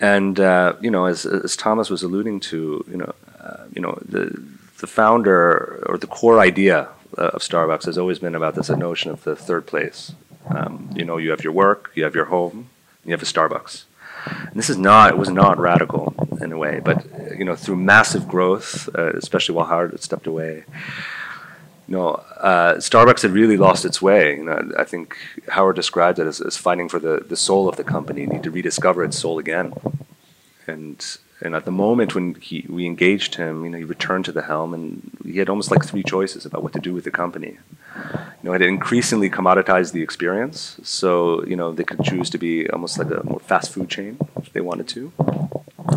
And uh, you know, as, as Thomas was alluding to, you know, uh, you know, the the founder or the core idea of Starbucks has always been about this notion of the third place. Um, you know, you have your work, you have your home, you have a Starbucks and this is not it was not radical in a way, but you know through massive growth, uh, especially while Howard had stepped away. You know, uh, Starbucks had really lost its way. You know, I think Howard described it as, as fighting for the, the soul of the company, need to rediscover its soul again. And and at the moment when he, we engaged him, you know, he returned to the helm, and he had almost like three choices about what to do with the company. You know, it increasingly commoditized the experience, so you know they could choose to be almost like a more fast food chain if they wanted to.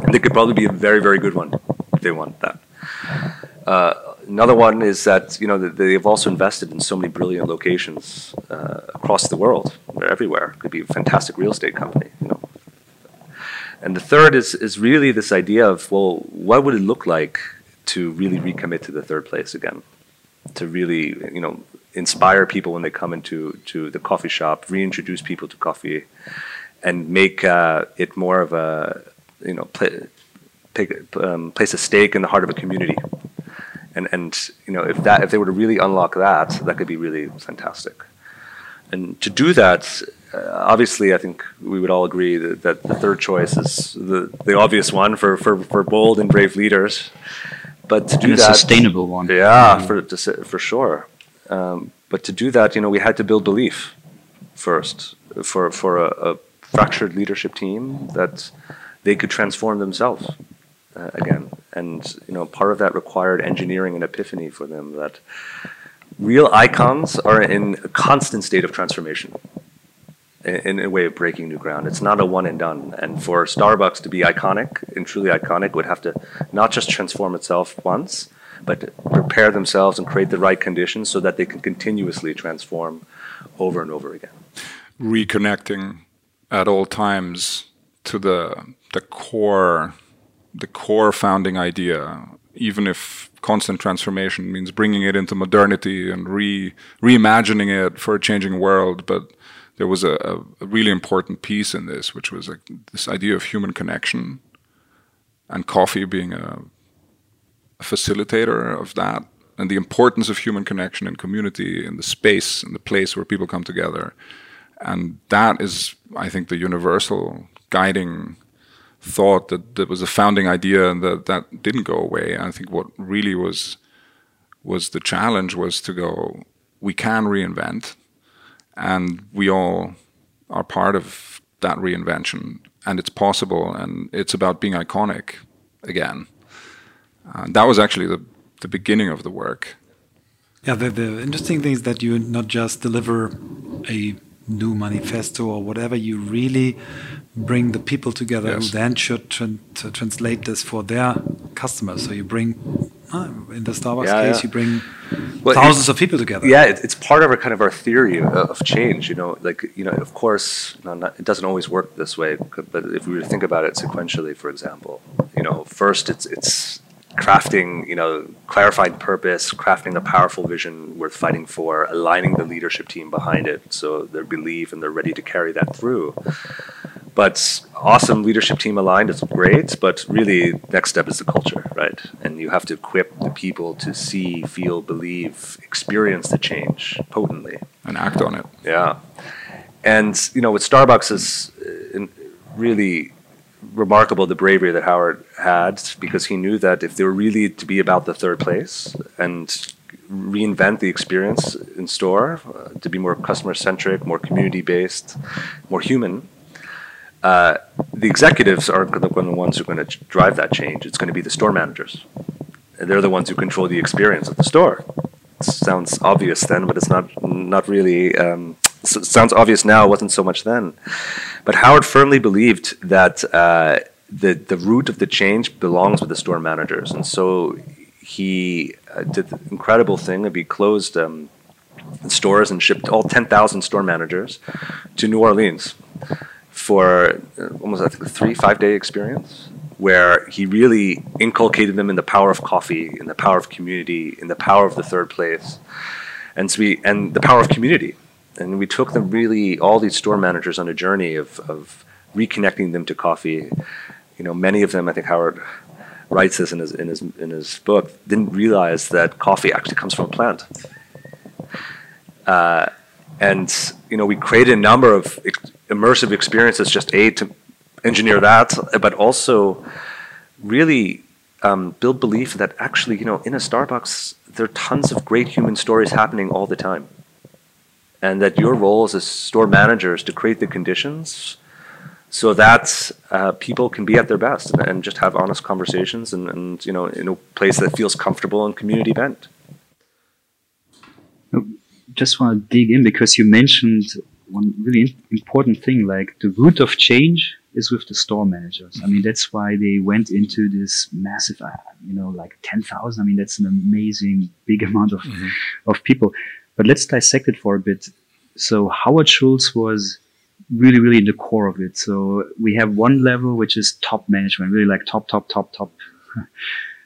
And they could probably be a very, very good one if they want that. Uh, another one is that you know they've also invested in so many brilliant locations uh, across the world, They're everywhere. It could be a fantastic real estate company. You know, and the third is, is really this idea of, well, what would it look like to really recommit to the third place again? To really, you know, inspire people when they come into to the coffee shop, reintroduce people to coffee, and make uh, it more of a you know take, um, place a stake in the heart of a community. And and you know if that if they were to really unlock that, that could be really fantastic. And to do that, obviously, I think we would all agree that, that the third choice is the, the obvious one for, for, for bold and brave leaders. But to do and a that, sustainable one. yeah, for to, for sure. Um, but to do that, you know, we had to build belief first for for a, a fractured leadership team that they could transform themselves uh, again. And you know, part of that required engineering and epiphany for them that real icons are in a constant state of transformation in, a way of breaking new ground. It's not a one and done. And for Starbucks to be iconic and truly iconic would have to not just transform itself once, but prepare themselves and create the right conditions so that they can continuously transform over and over again. reconnecting at all times to the the core the core founding idea even if constant transformation means bringing it into modernity and re reimagining it for a changing world but there was a, a, really important piece in this which was like this idea of human connection and coffee being a, a facilitator of that and the importance of human connection and community in the space and the place where people come together. And that is i think the universal guiding thought that, that was a founding idea and that that didn't go away. I think what really was was the challenge was to go we can reinvent and we all are part of that reinvention. And it's possible and it's about being iconic again. And that was actually the, the beginning of the work. Yeah, the, the interesting thing is that you not just deliver a new manifesto or whatever, you really bring the people together Yes. who then should tran to translate this for their customers. So you bring, uh, in the Starbucks Yeah, case, yeah. you bring Well, thousands of people together. Yeah, it, it's part of our kind of our theory of, of change. You know, like you know, of course, no, not, it doesn't always work this way. But if we were to think about it sequentially, for example, you know, first it's it's crafting, you know, clarifying purpose, crafting a powerful vision worth fighting for, aligning the leadership team behind it, so they believe and they're ready to carry that through. But awesome leadership team aligned is great, but really next step is the culture, right? And you have to equip the people to see, feel, believe, experience the change potently. and act on it Yeah. And, you know, with Starbucks is uh, really remarkable the bravery that Howard had because he knew that if they were really to be about the third place and reinvent the experience in store uh, to be more customer centric, more community based, more human, uh, the executives aren't the the ones who are going to drive that change. It's going to be the store managers. And they're the ones who control the experience of the store. sounds obvious then, but it's not not really. Um, sounds obvious now. It wasn't so much then. But Howard firmly believed that uh, the the root of the change belongs with the store managers, and so he uh, did the incredible thing he closed um, stores and shipped all ten thousand store managers to New Orleans for uh, almost I think a three five day experience where he really inculcated them in the power of coffee, in the power of community, in the power of the third place, and so we and the power of community, and we took them really all these store managers on a journey of of reconnecting them to coffee. You know, many of them I think Howard writes this in his in his in his book didn't realize that coffee actually comes from a plant. Uh, and you know we created a number of ex- immersive experiences just a to engineer that but also really um, build belief that actually you know in a starbucks there are tons of great human stories happening all the time and that your role as a store manager is to create the conditions so that uh, people can be at their best and, and just have honest conversations and, and you know in a place that feels comfortable and community bent just want to dig in because you mentioned one really important thing like the root of change is with the store managers. I mean, that's why they went into this massive, uh, you know, like 10,000. I mean, that's an amazing big amount of, of people. But let's dissect it for a bit. So Howard Schultz was really, really in the core of it. So we have one level, which is top management, really like top, top, top, top. *laughs*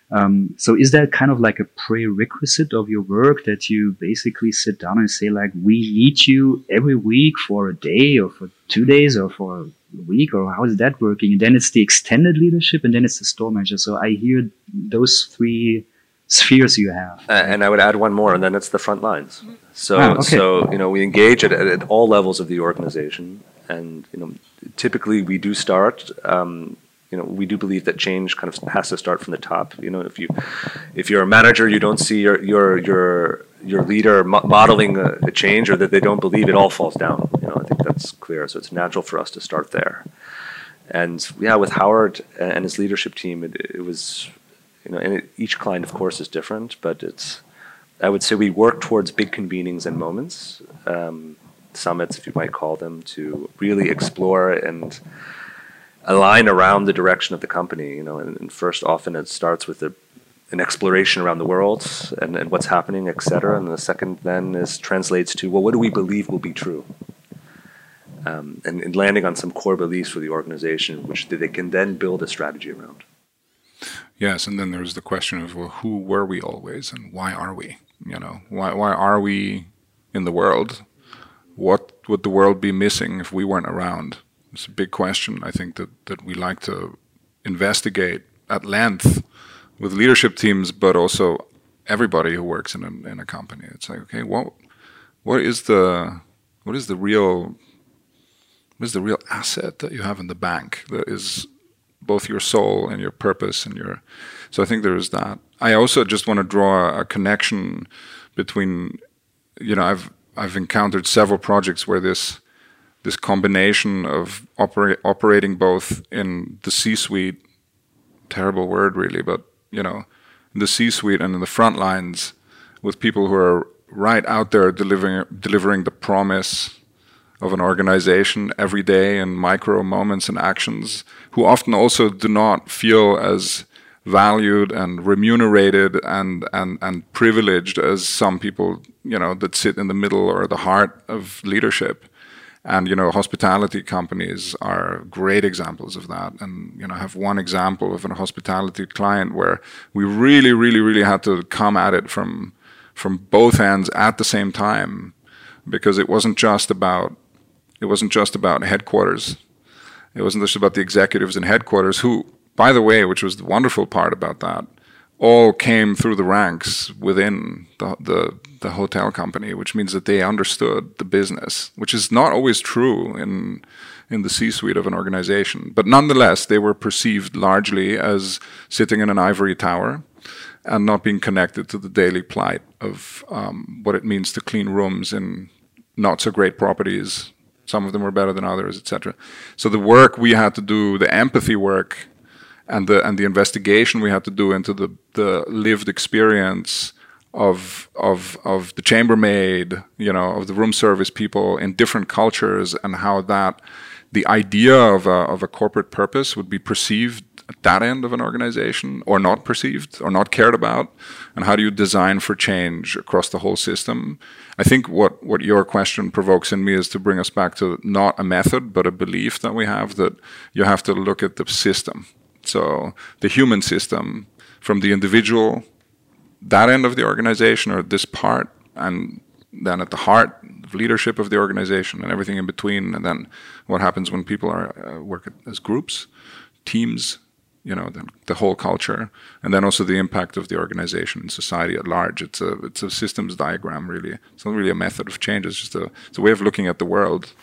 Um, so is that kind of like a prerequisite of your work that you basically sit down and say like, we need you every week for a day or for two days or for a week or how is that working? And then it's the extended leadership and then it's the store manager. So I hear those three spheres you have. And I would add one more, and then it's the front lines. So, Ah, okay. so you know, we engage at, at, at all levels of the organization, and you know, typically we do start. Um, you know, we do believe that change kind of has to start from the top. You know, if you if you're a manager, you don't see your your your your leader mo- modeling a, a change, or that they don't believe it all falls down. You know, I think that's clear. So it's natural for us to start there. And yeah, with Howard and his leadership team, it, it was, you know, and it, each client, of course, is different, but it's, I would say we work towards big convenings and moments, um, summits, if you might call them, to really explore and align around the direction of the company. You know, and, and first, often it starts with a, an exploration around the world and, and what's happening, et cetera. And the second then is translates to, well, what do we believe will be true? um, and, and landing on some core beliefs for the organization, which they can then build a strategy around. Yes, and then there's the question of well, who were we always, and why are we? You know, why why are we in the world? What would the world be missing if we weren't around? It's a big question. I think that that we like to investigate at length with leadership teams, but also everybody who works in a in a company. It's like, okay, what what is the what is the real what is the real asset that you have in the bank that is both your soul and your purpose and your so i think there is that. I also just want to draw a, connection between you know i've i've encountered several projects where this this combination of operate, operating both in the c suite terrible word really but you know in the c suite and in the front lines with people who are right out there delivering delivering the promise of an organization every day in micro moments and actions who often also do not feel as valued and remunerated and, and, and privileged as some people you know that sit in the middle or the heart of leadership. And you know hospitality companies are great examples of that. And you know I have one example of a hospitality client where we really really really had to come at it from from both ends at the same time because it wasn't just about it wasn't just about headquarters. It wasn't just about the executives in headquarters, who, by the way, which was the wonderful part about that, all came through the ranks within the, the, the hotel company, which means that they understood the business, which is not always true in in the C-suite of an organization. But nonetheless, they were perceived largely as sitting in an ivory tower and not being connected to the daily plight of um, what it means to clean rooms in not so great properties some of them were better than others, etc. So the work we had to do, the empathy work, and the and the investigation we had to do into the the lived experience of of of the chambermaid, you know, of the room service people in different cultures, and how that the idea of a of a corporate purpose would be perceived at that end of an organization or not perceived or not cared about? And how do you design for change across the whole system? I think what, what your question provokes in me is to bring us back to not a method but a belief that we have that you have to look at the system. So the human system from the individual that end of the organization or this part and then at the heart of leadership of the organization and everything in between and then what happens when people are uh, work as groups teams you know the, the, whole culture and then also the impact of the organization and society at large it's a it's a systems diagram really it's not really a method of change it's just a, it's a way of looking at the world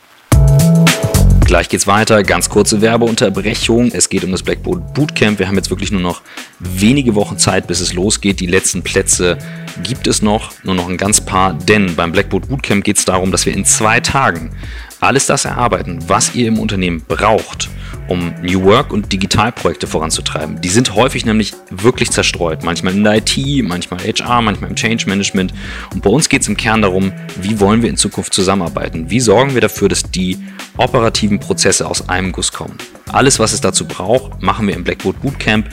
Gleich geht's weiter. Ganz kurze Werbeunterbrechung. Es geht um das Blackboard Bootcamp. Wir haben jetzt wirklich nur noch wenige Wochen Zeit, bis es losgeht. Die letzten Plätze gibt es noch, nur noch ein ganz paar. Denn beim Blackboard Bootcamp geht es darum, dass wir in zwei Tagen alles das erarbeiten, was ihr im Unternehmen braucht, um New Work und Digitalprojekte voranzutreiben. Die sind häufig nämlich wirklich zerstreut. Manchmal in der IT, manchmal HR, manchmal im Change Management. Und bei uns geht es im Kern darum, wie wollen wir in Zukunft zusammenarbeiten? Wie sorgen wir dafür, dass die operativen Prozesse aus einem Guss kommen? Alles, was es dazu braucht, machen wir im Blackboard Bootcamp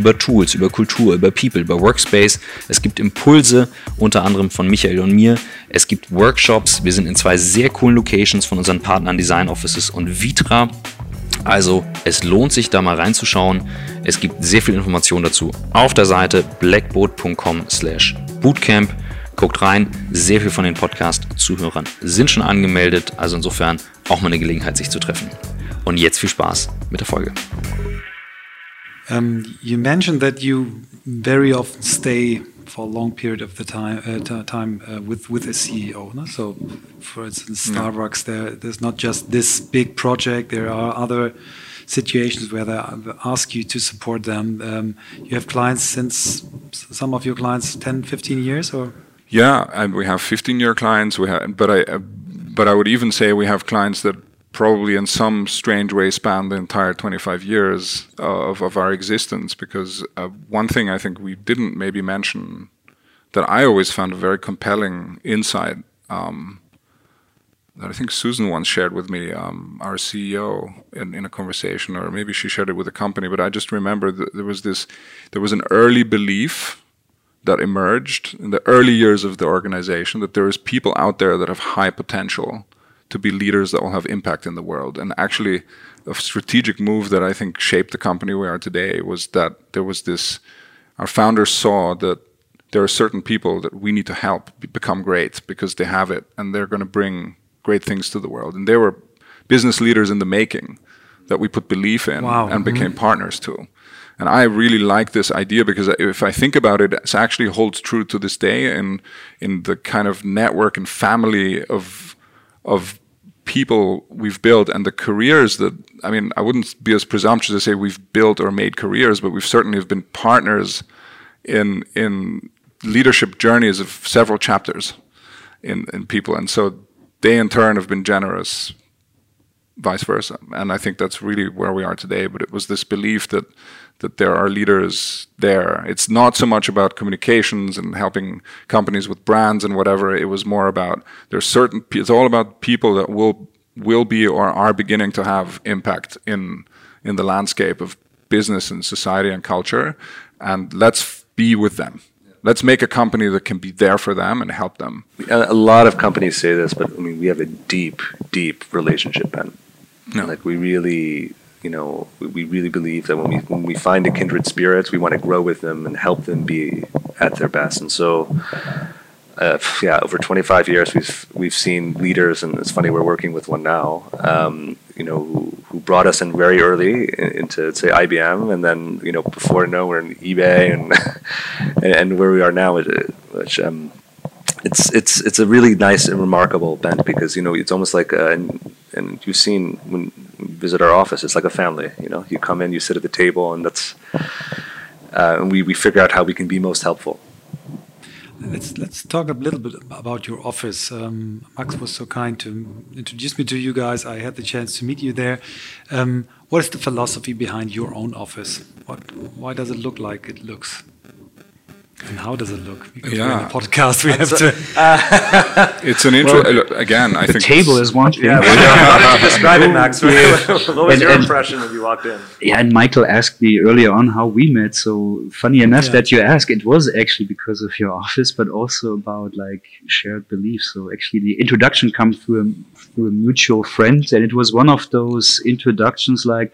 über Tools, über Kultur, über People, über Workspace. Es gibt Impulse, unter anderem von Michael und mir. Es gibt Workshops. Wir sind in zwei sehr coolen Locations von unseren Partnern Design Offices und Vitra. Also es lohnt sich da mal reinzuschauen. Es gibt sehr viel Information dazu auf der Seite blackboat.com/bootcamp. Guckt rein, sehr viel von den Podcast-Zuhörern sind schon angemeldet, also insofern auch mal eine Gelegenheit, sich zu treffen. Und jetzt viel Spaß mit der Folge. Um, you mentioned that you very often stay for a long period of the time uh, time uh, with with a CEO. No? So, for instance, Starbucks, there there's not just this big project. There are other situations where they ask you to support them. Um, you have clients since some of your clients 10, 15 years, or yeah, and we have 15 year clients. We have, but I, uh, but I would even say we have clients that probably in some strange way span the entire 25 years of, of our existence because uh, one thing I think we didn't maybe mention that I always found a very compelling insight um, that I think Susan once shared with me, um, our CEO, in, in a conversation, or maybe she shared it with the company, but I just remember that there was this, there was an early belief that emerged in the early years of the organization that there is people out there that have high potential to be leaders that will have impact in the world. And actually, a strategic move that I think shaped the company we are today was that there was this. Our founders saw that there are certain people that we need to help become great because they have it and they're going to bring great things to the world. And they were business leaders in the making that we put belief in wow. and became mm-hmm. partners to. And I really like this idea because if I think about it, it actually holds true to this day in in the kind of network and family of of people we've built and the careers that I mean I wouldn't be as presumptuous to say we've built or made careers, but we've certainly have been partners in in leadership journeys of several chapters in in people, and so they in turn have been generous, vice versa. And I think that's really where we are today. But it was this belief that that there are leaders there. It's not so much about communications and helping companies with brands and whatever. It was more about there's certain. It's all about people that will will be or are beginning to have impact in in the landscape of business and society and culture, and let's be with them. Let's make a company that can be there for them and help them. A lot of companies say this, but I mean, we have a deep, deep relationship, and No. like we really you know, we, really believe that when we when we find a kindred spirit, we want to grow with them and help them be at their best. And so, uh, yeah, over 25 years, we've we've seen leaders, and it's funny we're working with one now. Um, you know, who, who brought us in very early into say IBM, and then you know before no, we're in eBay, *laughs* and and where we are now, which um, it's it's it's a really nice and remarkable bent because you know it's almost like uh, and, and you've seen when visit our office it's like a family you know you come in you sit at the table and that's uh, and we, we figure out how we can be most helpful Let's let's talk a little bit about your office. Um, Max was so kind to introduce me to you guys. I had the chance to meet you there. Um, what is the philosophy behind your own office? What, why does it look like it looks? And how does it look? Because we're in Yeah. a podcast, we have to. *laughs* It's an intro. uh, again, I The think table is one thing. *laughs* how did you describe it max *laughs* what was And- your and- impression when you walked in Yeah, and Michael asked me earlier on how we met. So funny enough Yeah. that you ask, it was actually because of your office, but also about like shared beliefs. So actually, the introduction comes through a, through a mutual friend, and it was one of those introductions like,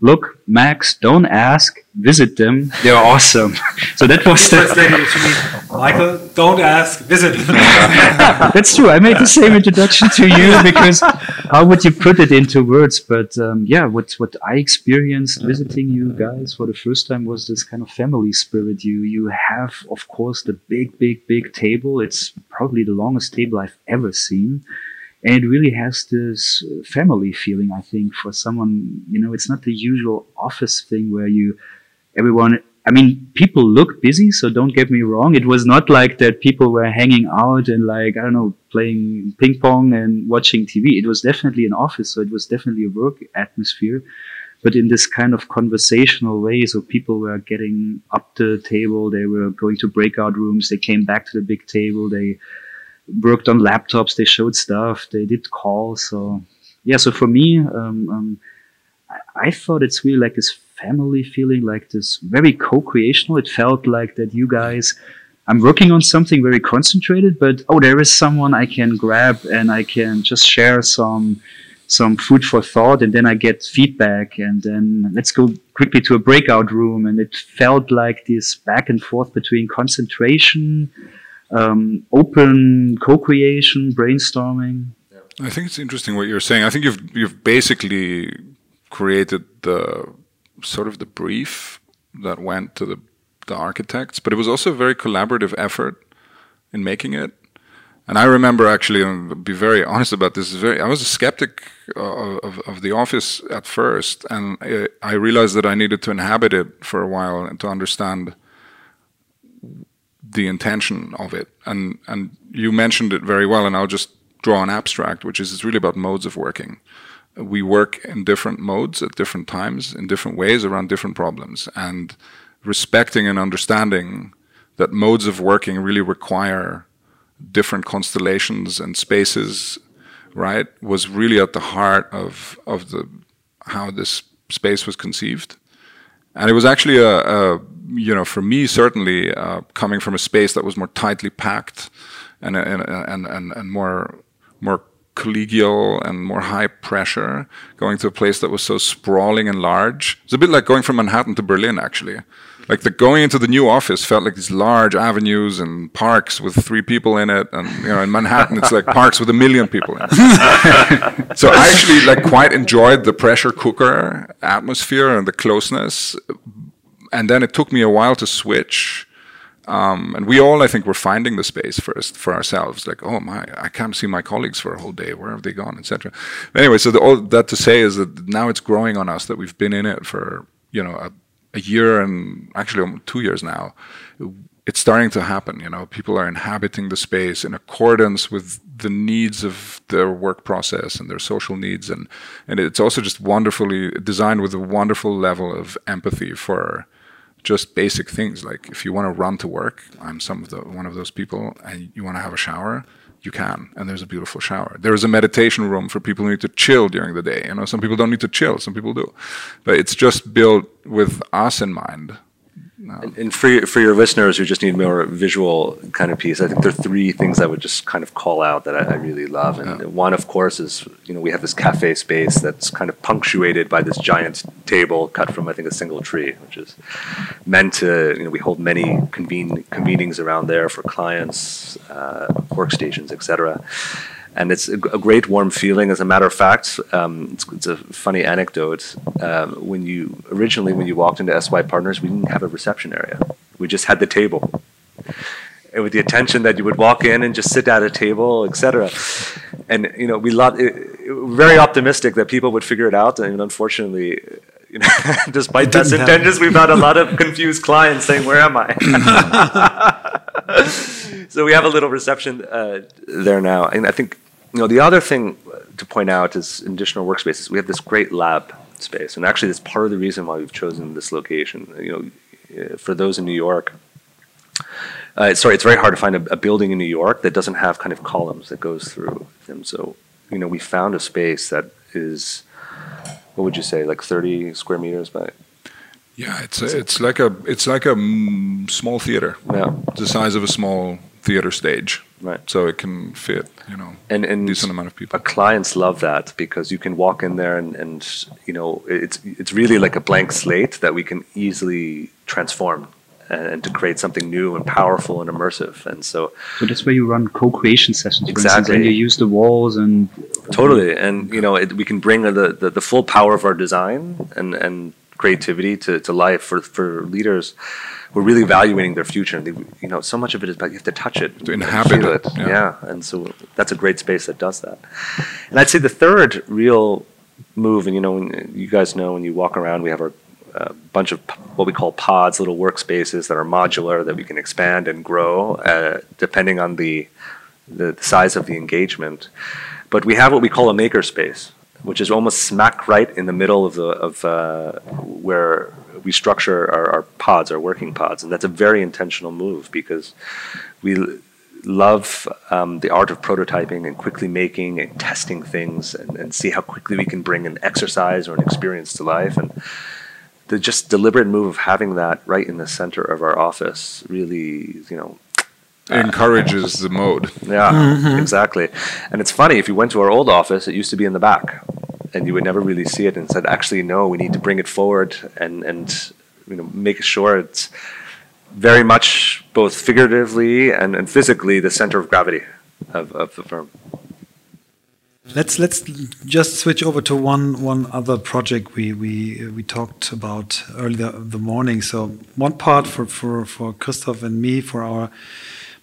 "Look, Max, don't ask, visit them. They're awesome." *laughs* so that was the, Michael, don't ask, visit. them. *laughs* That's true. I made the same introduction to you *laughs* because how would you put it into words? But um, yeah, what what I experienced visiting you guys for the first time was this kind of family spirit. You you have, of course, the big, big, big table. It's probably the longest table I've ever seen. And it really has this uh, family feeling, I think, for someone, you know, it's not the usual office thing where you, everyone I mean, people look busy, so don't get me wrong. It was not like that people were hanging out and like, I don't know, playing ping pong and watching TV. It was definitely an office, so it was definitely a work atmosphere, but in this kind of conversational way. So people were getting up the table, they were going to breakout rooms, they came back to the big table, they worked on laptops, they showed stuff, they did calls. So, yeah, so for me, um, um, I, I thought it's really like this family feeling, like this very co-creational. It felt like that you guys, I'm working on something very concentrated, but oh, there is someone I can grab and I can just share some some food for thought and then I get feedback and then let's go quickly to a breakout room and it felt like this back and forth between concentration, um, open co-creation, brainstorming. I think it's interesting what you're saying. I think you've you've basically created the sort of the brief that went to the the architects, but it was also a very collaborative effort in making it. And I remember actually, and I'll be very honest about this. Very, I was a skeptic of, of the office at first, and I realized that I needed to inhabit it for a while and to understand the intention of it. And and you mentioned it very well, and I'll just draw an abstract, which is it's really about modes of working. We work in different modes at different times, in different ways around different problems, and respecting and understanding that modes of working really require different constellations and spaces, right, was really at the heart of of the how this space was conceived, and it was actually a, a you know for me certainly uh, coming from a space that was more tightly packed and and and and, and more more collegial and more high pressure, going to a place that was so sprawling and large. It's a bit like going from Manhattan to Berlin, actually like the going into the new office felt like these large avenues and parks with three people in it, and you know in Manhattan it's like parks with a million people in it. *laughs* so I actually like quite enjoyed the pressure cooker atmosphere and the closeness, and then it took me a while to switch. Um, and we all, I think, were finding the space first for ourselves. Like, oh my, I can't see my colleagues for a whole day. Where have they gone, etc. Anyway, so the, all that to say is that now it's growing on us that we've been in it for you know a a year and actually two years now, it's starting to happen. You know, people are inhabiting the space in accordance with the needs of their work process and their social needs, and and it's also just wonderfully designed with a wonderful level of empathy for just basic things like if you want to run to work, I'm some of the one of those people, and you want to have a shower you can and there's a beautiful shower. There is a meditation room for people who need to chill during the day you know some people don't need to chill some people do. But it's just built with us in mind and, and, for your, for your listeners who just need more visual kind of piece, I think there are three things I would just kind of call out that I, I really love. And yeah. one, of course, is you know we have this cafe space that's kind of punctuated by this giant table cut from I think a single tree, which is meant to you know we hold many convene convenings around there for clients, uh, workstations, etc and it's a, a, great warm feeling. As a matter of fact, um, it's, it's, a funny anecdote. Um, when you originally, when you walked into SY Partners, we didn't have a reception area. We just had the table, and with the intention that you would walk in and just sit at a table, etc. And you know, we lot, were very optimistic that people would figure it out, and unfortunately. You know, *laughs* despite best intentions, we've had a lot of confused clients saying, "Where am I?" *laughs* so we have a little reception uh, there now, and I think you know the other thing to point out is additional workspaces. We have this great lab space, and actually, that's part of the reason why we've chosen this location. You know, uh, for those in New York. Uh, sorry, it's very hard to find a, a, building in New York that doesn't have kind of columns that goes through them. So, you know, we found a space that is, what would you say, like 30 square meters by yeah, it's a, it's like a it's like a mm, small theater. Yeah, the size of a small theater stage. Right. So it can fit, you know, and, and decent amount of people. Clients love that because you can walk in there and, and you know it's it's really like a blank slate that we can easily transform and, and to create something new and powerful and immersive. And so, so that's where you run co-creation sessions. Exactly. Instance, and you use the walls and totally. And you know, it, we can bring the, the the full power of our design and and creativity to, to life for, for leaders who are really evaluating their future. And they, you know, so much of it is about you have to touch it, to inhabit it. Yeah. yeah. and so that's a great space that does that. And I'd say the third real move, and you know, when, you guys know when you walk around, we have our a bunch of what we call pods, little workspaces that are modular that we can expand and grow uh, depending on the, the size of the engagement. But we have what we call a makerspace, which is almost smack right in the middle of the of uh, where we structure our, our, pods, our working pods, and that's a very intentional move because we love um, the art of prototyping and quickly making and testing things and, and, see how quickly we can bring an exercise or an experience to life and the just deliberate move of having that right in the center of our office really you know encourages the mode. Yeah, mm-hmm. exactly. And it's funny if you went to our old office, it used to be in the back. and you would never really see it, and said, actually, no, we need to bring it forward and and you know make sure it's very much both figuratively and, and physically the center of gravity of, of the firm. Let's let's just switch over to one one other project we we we talked about earlier the morning. So one part for for for Christoph and me for our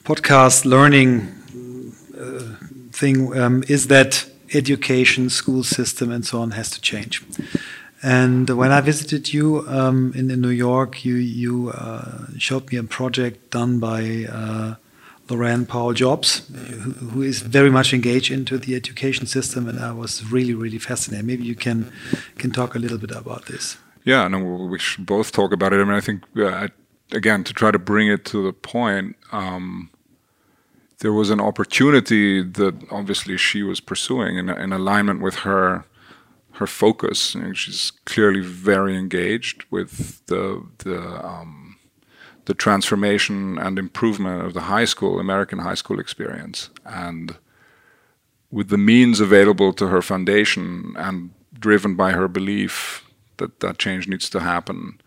podcast learning uh, thing um, is that education, school system, and so on has to change. And when I visited you um, in, in, New York, you you uh, showed me a project done by uh, Laurene Powell Jobs, who, is very much engaged into the education system, and I was really really fascinated. Maybe you can can talk a little bit about this. Yeah, no, we should both talk about it. I mean, I think uh, again to try to bring it to the point. Um, there was an opportunity that obviously she was pursuing in, in alignment with her her focus. She's clearly very engaged with the the um, the transformation and improvement of the high school American high school experience, and with the means available to her foundation and driven by her belief that that change needs to happen.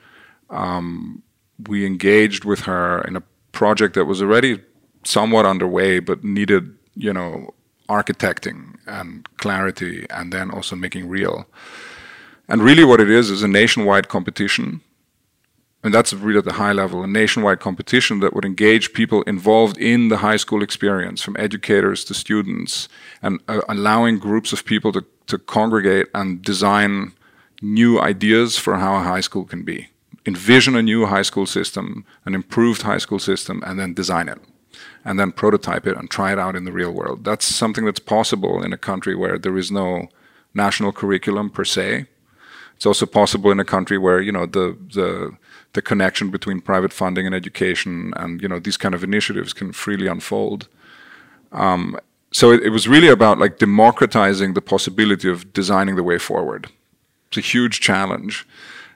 Um, we engaged with her in a project that was already somewhat underway, but needed you know architecting and clarity and then also making real. And really, what it is is a nationwide competition. And that's really at the high level a nationwide competition that would engage people involved in the high school experience, from educators to students, and uh, allowing groups of people to, to congregate and design new ideas for how a high school can be. Envision a new high school system, an improved high school system, and then design it and then prototype it and try it out in the real world. That's something that's possible in a country where there is no national curriculum per se. It's also possible in a country where you know the the the connection between private funding and education and you know these kind of initiatives can freely unfold. Um, so it, it was really about like democratizing the possibility of designing the way forward. It's a huge challenge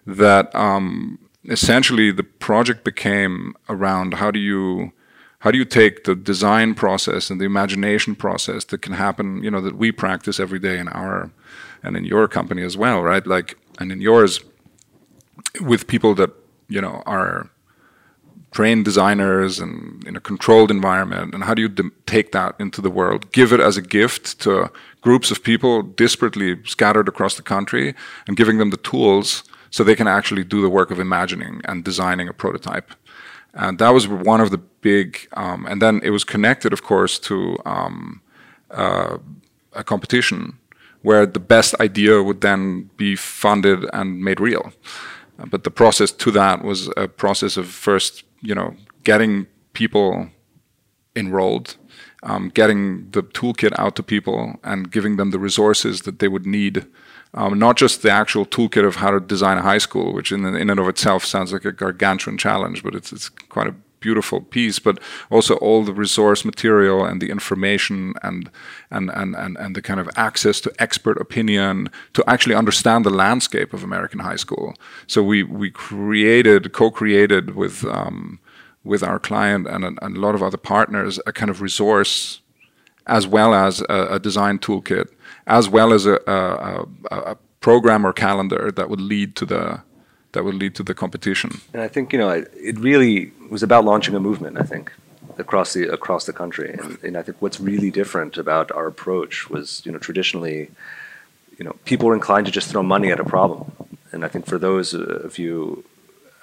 that um, essentially the project became around how do you how do you take the design process and the imagination process that can happen you know that we practice every day in our and in your company as well right like and in yours with people that you know are trained designers and in a controlled environment and how do you take that into the world give it as a gift to groups of people disparately scattered across the country and giving them the tools so they can actually do the work of imagining and designing a prototype and that was one of the big. Um, and then it was connected, of course, to um, uh, a competition where the best idea would then be funded and made real. Uh, but the process to that was a process of first, you know, getting people enrolled, um, getting the toolkit out to people, and giving them the resources that they would need um, not just the actual toolkit of how to design a high school, which in, in and of itself sounds like a gargantuan challenge, but it's, it's quite a beautiful piece, but also all the resource material and the information and, and, and, and, and the kind of access to expert opinion to actually understand the landscape of American high school. So we, we created, co-created with, um, with our client and a, and a lot of other partners a kind of resource as well as a, a design toolkit as well as a, a, a, program or calendar that would lead to the that would lead to the competition. And I think you know it really was about launching a movement. I think across the across the country, and, and I think what's really different about our approach was you know traditionally, you know people were inclined to just throw money at a problem, and I think for those of you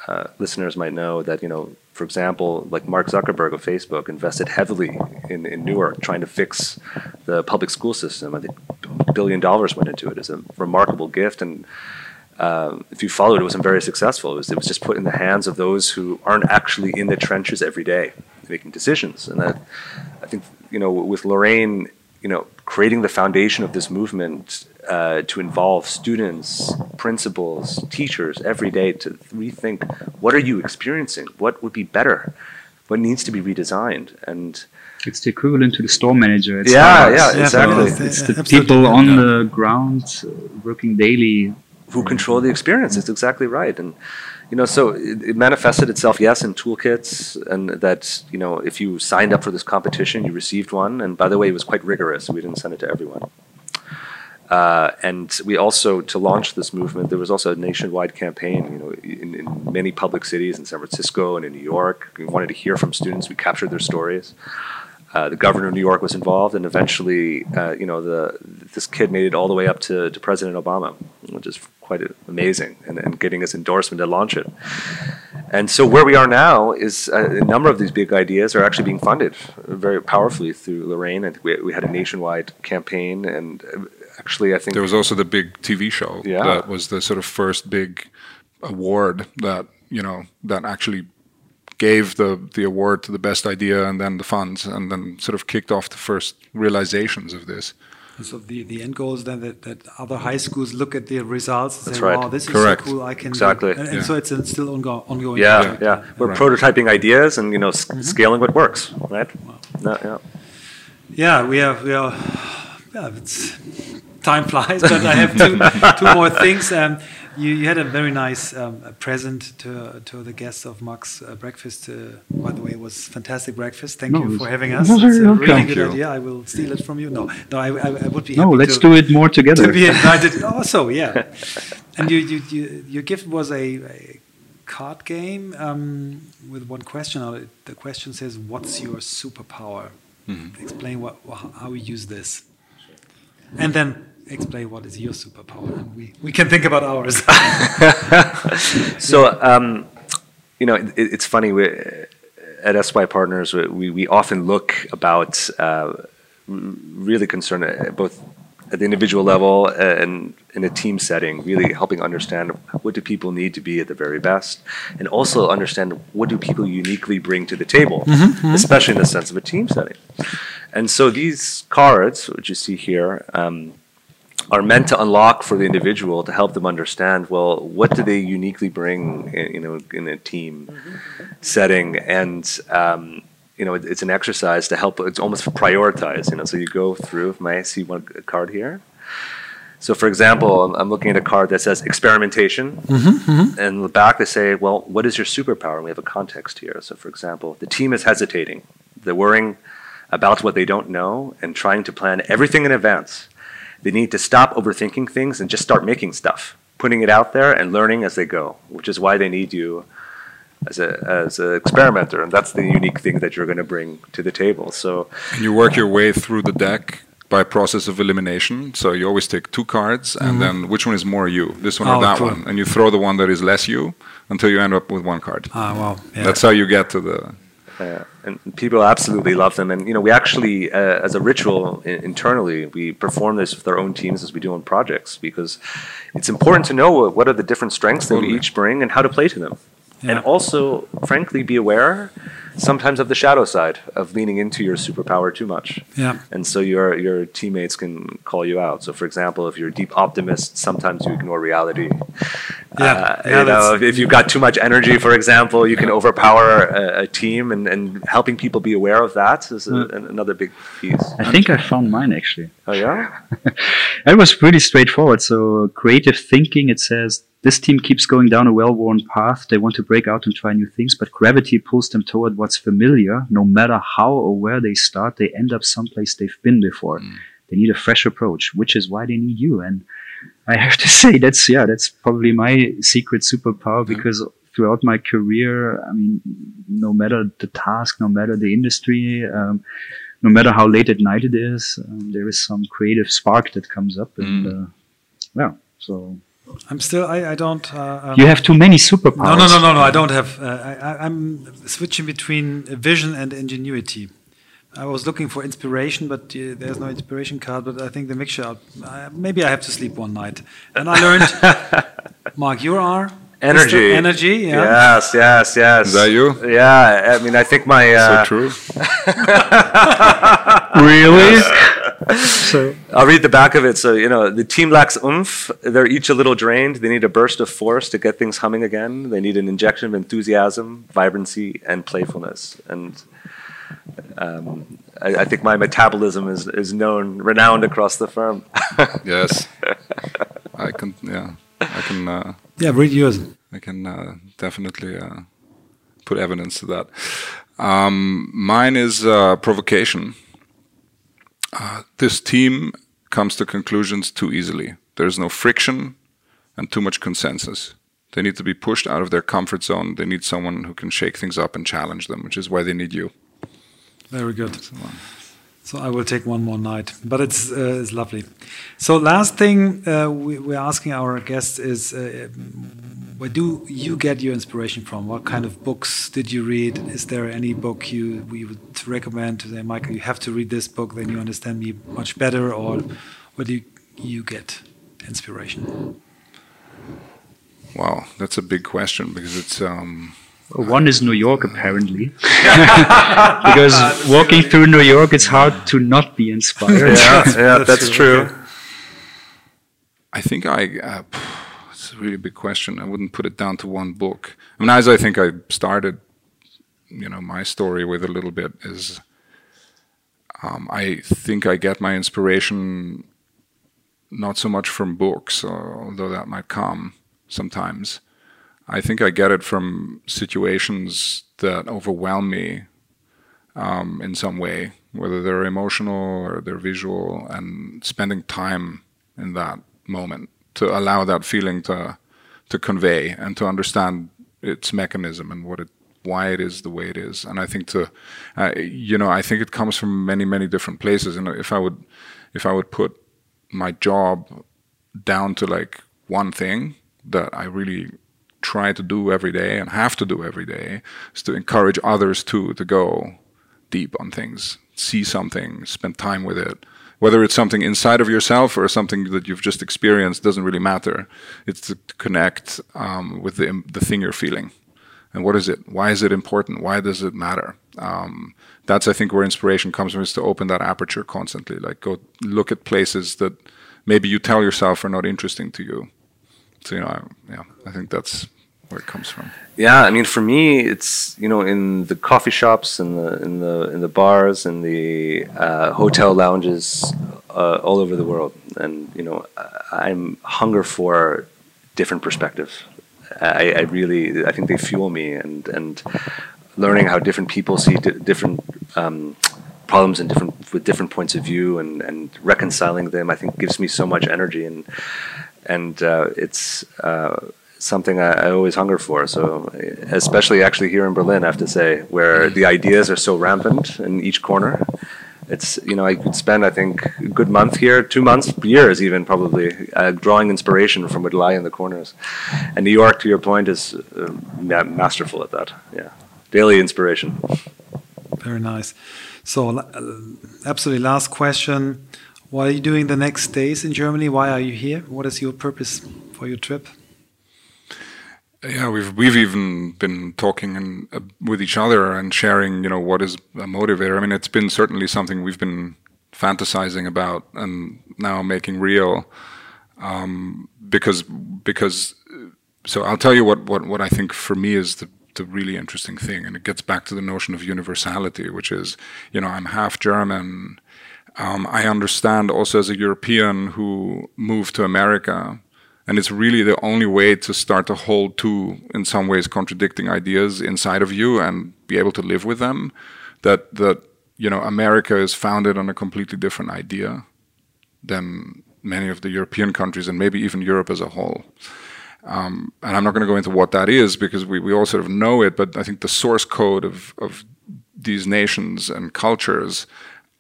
uh, listeners might know that you know for example, like Mark Zuckerberg of Facebook invested heavily in, in Newark trying to fix the public school system. I think a billion dollars went into it. It's a remarkable gift. And um, if you followed it, it wasn't very successful. It was, it was just put in the hands of those who aren't actually in the trenches every day making decisions. And that, I think, you know, with Laurene, you know, creating the foundation of this movement uh, to involve students, principals, teachers every day to rethink what are you experiencing? What would be better? What needs to be redesigned? And it's the equivalent to the store manager. It's yeah, yeah, exactly. It's, it's the people on yeah. the ground uh, working daily who control the experience. It's exactly right. And you know, so it, it, manifested itself, yes, in toolkits, and that you know, if you signed up for this competition, you received one. And by the way, it was quite rigorous. We didn't send it to everyone. Uh, and we also, to launch this movement, there was also a nationwide campaign. You know, in, in many public cities, in San Francisco and in New York, we wanted to hear from students. We captured their stories. Uh, the governor of New York was involved, and eventually, uh, you know, the this kid made it all the way up to, to President Obama, which is quite amazing, and, and getting his endorsement to launch it. And so, where we are now is uh, a number of these big ideas are actually being funded very powerfully through Laurene. I think we, we had a nationwide campaign, and actually, I think there was also the big TV show Yeah. that was the sort of first big award that you know that actually gave the the award to the best idea and then the funds and then sort of kicked off the first realizations of this. And so the, the end goal is then that, that other high schools look at the results and That's say, right. wow, this Correct. is so cool, I can Exactly. And, and Yeah. so it's still ongo- ongoing. yeah, project. yeah, we're Right. prototyping ideas and you know s- scaling what works, right? No, yeah. Yeah, we have, we are, *sighs* yeah, it's, time flies, but I have two, two more things. Um, you, you had a very nice um, present to, to the guests of Max uh, Breakfast. Uh, by the way, it was fantastic breakfast. Thank No, you for having us. you're *laughs* It's very a really good you. idea. I will steal it from you. No, no, I, I, I would be No, let's to, do it more together. to be *laughs* invited. Also, yeah. And you, you, you, your gift was a, a card game um, with one question on it. The question says, "What's your superpower?" Explain what how we use this, and then explain what is your superpower. And we, we can think about ours. *laughs* So, um, you know, it, it's funny. We, at SY Partners, we, we often look about uh, really concerned uh, both at the individual level and in a team setting, really helping understand what do people need to be at the very best, and also understand what do people uniquely bring to the table, especially in the sense of a team setting. And so these cards, which you see here, um, are meant to unlock for the individual to help them understand well what do they uniquely bring in, you know in a team setting? And um, you know it, it's an exercise to help it's almost prioritize you know so you go through may I see one card here? So for example I'm, I'm looking at a card that says experimentation. And in the back they say well what is your superpower? And we have a context here. So for example the team is hesitating. They're worrying about what they don't know and trying to plan everything in advance they need to stop overthinking things and just start making stuff, putting it out there and learning as they go, which is why they need you as a as an experimenter, and that's the unique thing that you're going to bring to the table. So And you work your way through the deck by process of elimination. So you always take two cards, and then which one is more you, this one Oh, or that cool. one, and you throw the one that is less you until you end up with one card. ah, wow. Yeah. That's how you get to the. Uh, and people absolutely love them. And you know, we actually, uh, as a ritual i- internally, we perform this with our own teams as we do on projects because it's important to know what are the different strengths that we each bring and how to play to them. And also, frankly, be aware sometimes of the shadow side of leaning into your superpower too much. Yeah. And so your your teammates can call you out. So, for example, if you're a deep optimist, sometimes you ignore reality. Yeah. Uh, Yeah, you know, if, if you've got too much energy, for example, you can overpower a, a team, and, and helping people be aware of that is a, an- another big piece. I think I found mine actually. Oh yeah, *laughs* It was pretty straightforward. So, creative thinking, it says this team keeps going down a well worn path. They want to break out and try new things, but gravity pulls them toward what's familiar. No matter how or where they start, they end up someplace they've been before. They need a fresh approach, which is why they need you. And I have to *laughs* say, that's, yeah, that's probably my secret superpower because throughout my career, I mean, no matter the task, no matter the industry, um, no matter how late at night it is, um, there is some creative spark that comes up, and uh, yeah. So I'm still. I, I don't. Uh, um, you have too many superpowers. No, no, no, no, no. I don't have. Uh, I, I- I'm switching between vision and ingenuity. I was looking for inspiration, but uh, there's no inspiration card. But I think the mixture. Uh, maybe I have to sleep one night. And I learned, *laughs* Mark, you are energy, Mr. Energy. Yeah. Yes, yes, yes. Is that you? Yeah, I mean, I think my. Uh, so true. *laughs* really. So *laughs* I'll read the back of it. So, you know, the team lacks oomph. They're each a little drained. They need a burst of force to get things humming again. They need an injection of enthusiasm, vibrancy, and playfulness. And um, I, I think my metabolism is, is known, renowned across the firm. *laughs* Yes. I can. Yeah. I can. Uh, Yeah, read yours. I can uh, definitely uh, put evidence to that. Um, mine is uh, provocation. Uh, this team comes to conclusions too easily. There's no friction and too much consensus. They need to be pushed out of their comfort zone. They need someone who can shake things up and challenge them, which is why they need you. Very good. So I will take one more night, but it's uh, it's lovely. So last thing uh, we, we're asking our guests is, uh, where do you get your inspiration from? What kind of books did you read? Is there any book you we would recommend to say, Michael, you have to read this book, then you understand me much better, or where do you, you get inspiration? Wow, that's a big question because it's. Um, one is New York, apparently, *laughs* *laughs* because walking through New York, it's hard to not be inspired. yeah, yeah, *laughs* that's, that's true. I think I. Uh, it's a really big question. I wouldn't put it down to one book. I mean, as I think I started, you know, my story with a little bit is. Um, I think I get my inspiration not so much from books, although that might come sometimes. I think I get it from situations that overwhelm me um, in some way, whether they're emotional or they're visual, and spending time in that moment to allow that feeling to to convey and to understand its mechanism and what it why it is the way it is. And I think to uh, you know I think it comes from many many different places. And if I would if I would put my job down to like one thing, that I really try to do every day and have to do every day is to encourage others too to go deep on things, see something, spend time with it. Whether it's something inside of yourself or something that you've just experienced doesn't really matter. It's to connect um, with the the thing you're feeling, and what is it? Why is it important? Why does it matter? Um, that's I think where inspiration comes from is to open that aperture constantly. Like go look at places that maybe you tell yourself are not interesting to you so you know, I, yeah, I think that's where it comes from. Yeah, I mean, for me, it's you know, in the coffee shops, in the in the in the bars, in the uh, hotel lounges, uh, all over the world, and you know, I'm hunger for different perspectives. I, I really, I think they fuel me, and and learning how different people see different. Um, problems and different with different points of view and, and reconciling them I think gives me so much energy and and uh, it's uh, something I, I, always hunger for. So, especially actually here in Berlin, I have to say, where the ideas are so rampant in each corner. It's you know I could spend I think a good month here, two months, years even probably, uh, drawing inspiration from what lie in the corners. And New York, to your point, is uh, masterful at that. Yeah, daily inspiration. Very nice. So, uh, absolutely last question what are you doing the next days in Germany? Why are you here? What is your purpose for your trip? Yeah, we've we've even been talking and, uh, with each other and sharing, you know, what is a motivator. I mean, it's been certainly something we've been fantasizing about and now making real. Um, because because so I'll tell you what, what, what I think for me is the the really interesting thing, and it gets back to the notion of universality, which is, you know, I'm half German um, I understand also as a European who moved to America, and it's really the only way to start to hold two, in some ways, contradicting ideas inside of you and be able to live with them. That that you know, America is founded on a completely different idea than many of the European countries, and maybe even Europe as a whole. Um, and I'm not going to go into what that is because we, we all sort of know it, but I think the source code of, of these nations and cultures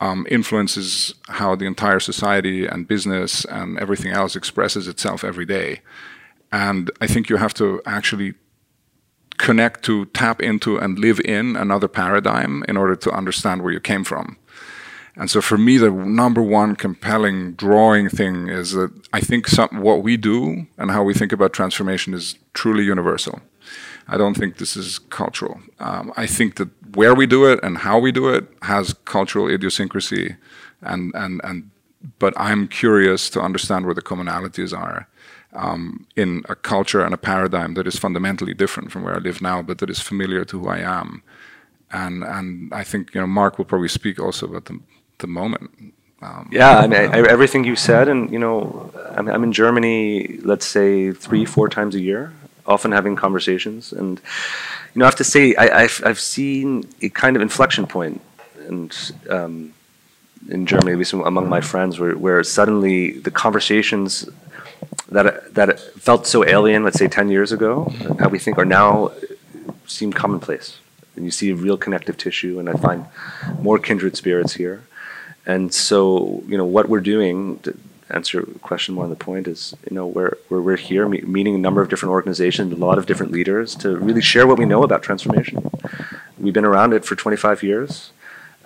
um, influences how the entire society and business and everything else expresses itself every day. And I think you have to actually connect to, tap into, and live in another paradigm in order to understand where you came from. And so for me, the number one compelling drawing thing is that I think some, what we do and how we think about transformation is truly universal. I don't think this is cultural. Um, I think that where we do it and how we do it has cultural idiosyncrasy, and and and. But I'm curious to understand where the commonalities are um, in a culture and a paradigm that is fundamentally different from where I live now, but that is familiar to who I am. And and I think you know Mark will probably speak also about the the moment. Um, yeah, I mean I, everything you said, and you know I'm, I'm in Germany, let's say three four times a year often having conversations. And you know, I have to say, I, have I've seen a kind of inflection point, and um, in Germany, at least among my friends, where, where suddenly the conversations that that felt so alien, let's say ten years ago, how we think are now seem commonplace. And you see real connective tissue, and I find more kindred spirits here. And so, you know, what we're doing answer question more on the point is, you know, we're we're, we're here me- meeting a number of different organizations, a lot of different leaders to really share what we know about transformation. We've been around it for 25 years.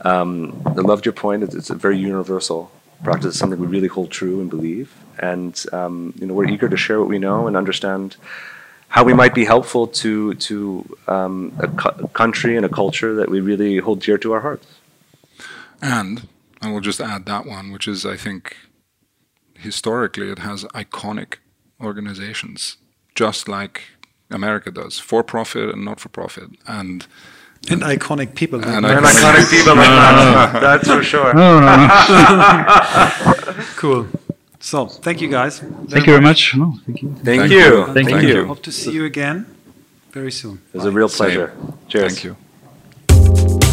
Um, I loved your point. It's, it's a very universal practice. It's something we really hold true and believe. And um, you know, we're eager to share what we know and understand how we might be helpful to to um, a, cu- a country and a culture that we really hold dear to our hearts. And I will just add that one, which is I think historically it has iconic organizations, just like America does, for profit and not for profit. And uh, And iconic people. And And iconic people like that. *laughs* That's for sure. No, no, no. *laughs* Cool. So, thank you guys. Thank you very much. No, thank you. Thank, Thank you. you. Thank, Thank you. you. Hope to see you again very soon. It was a real Same. pleasure. Cheers. thank you.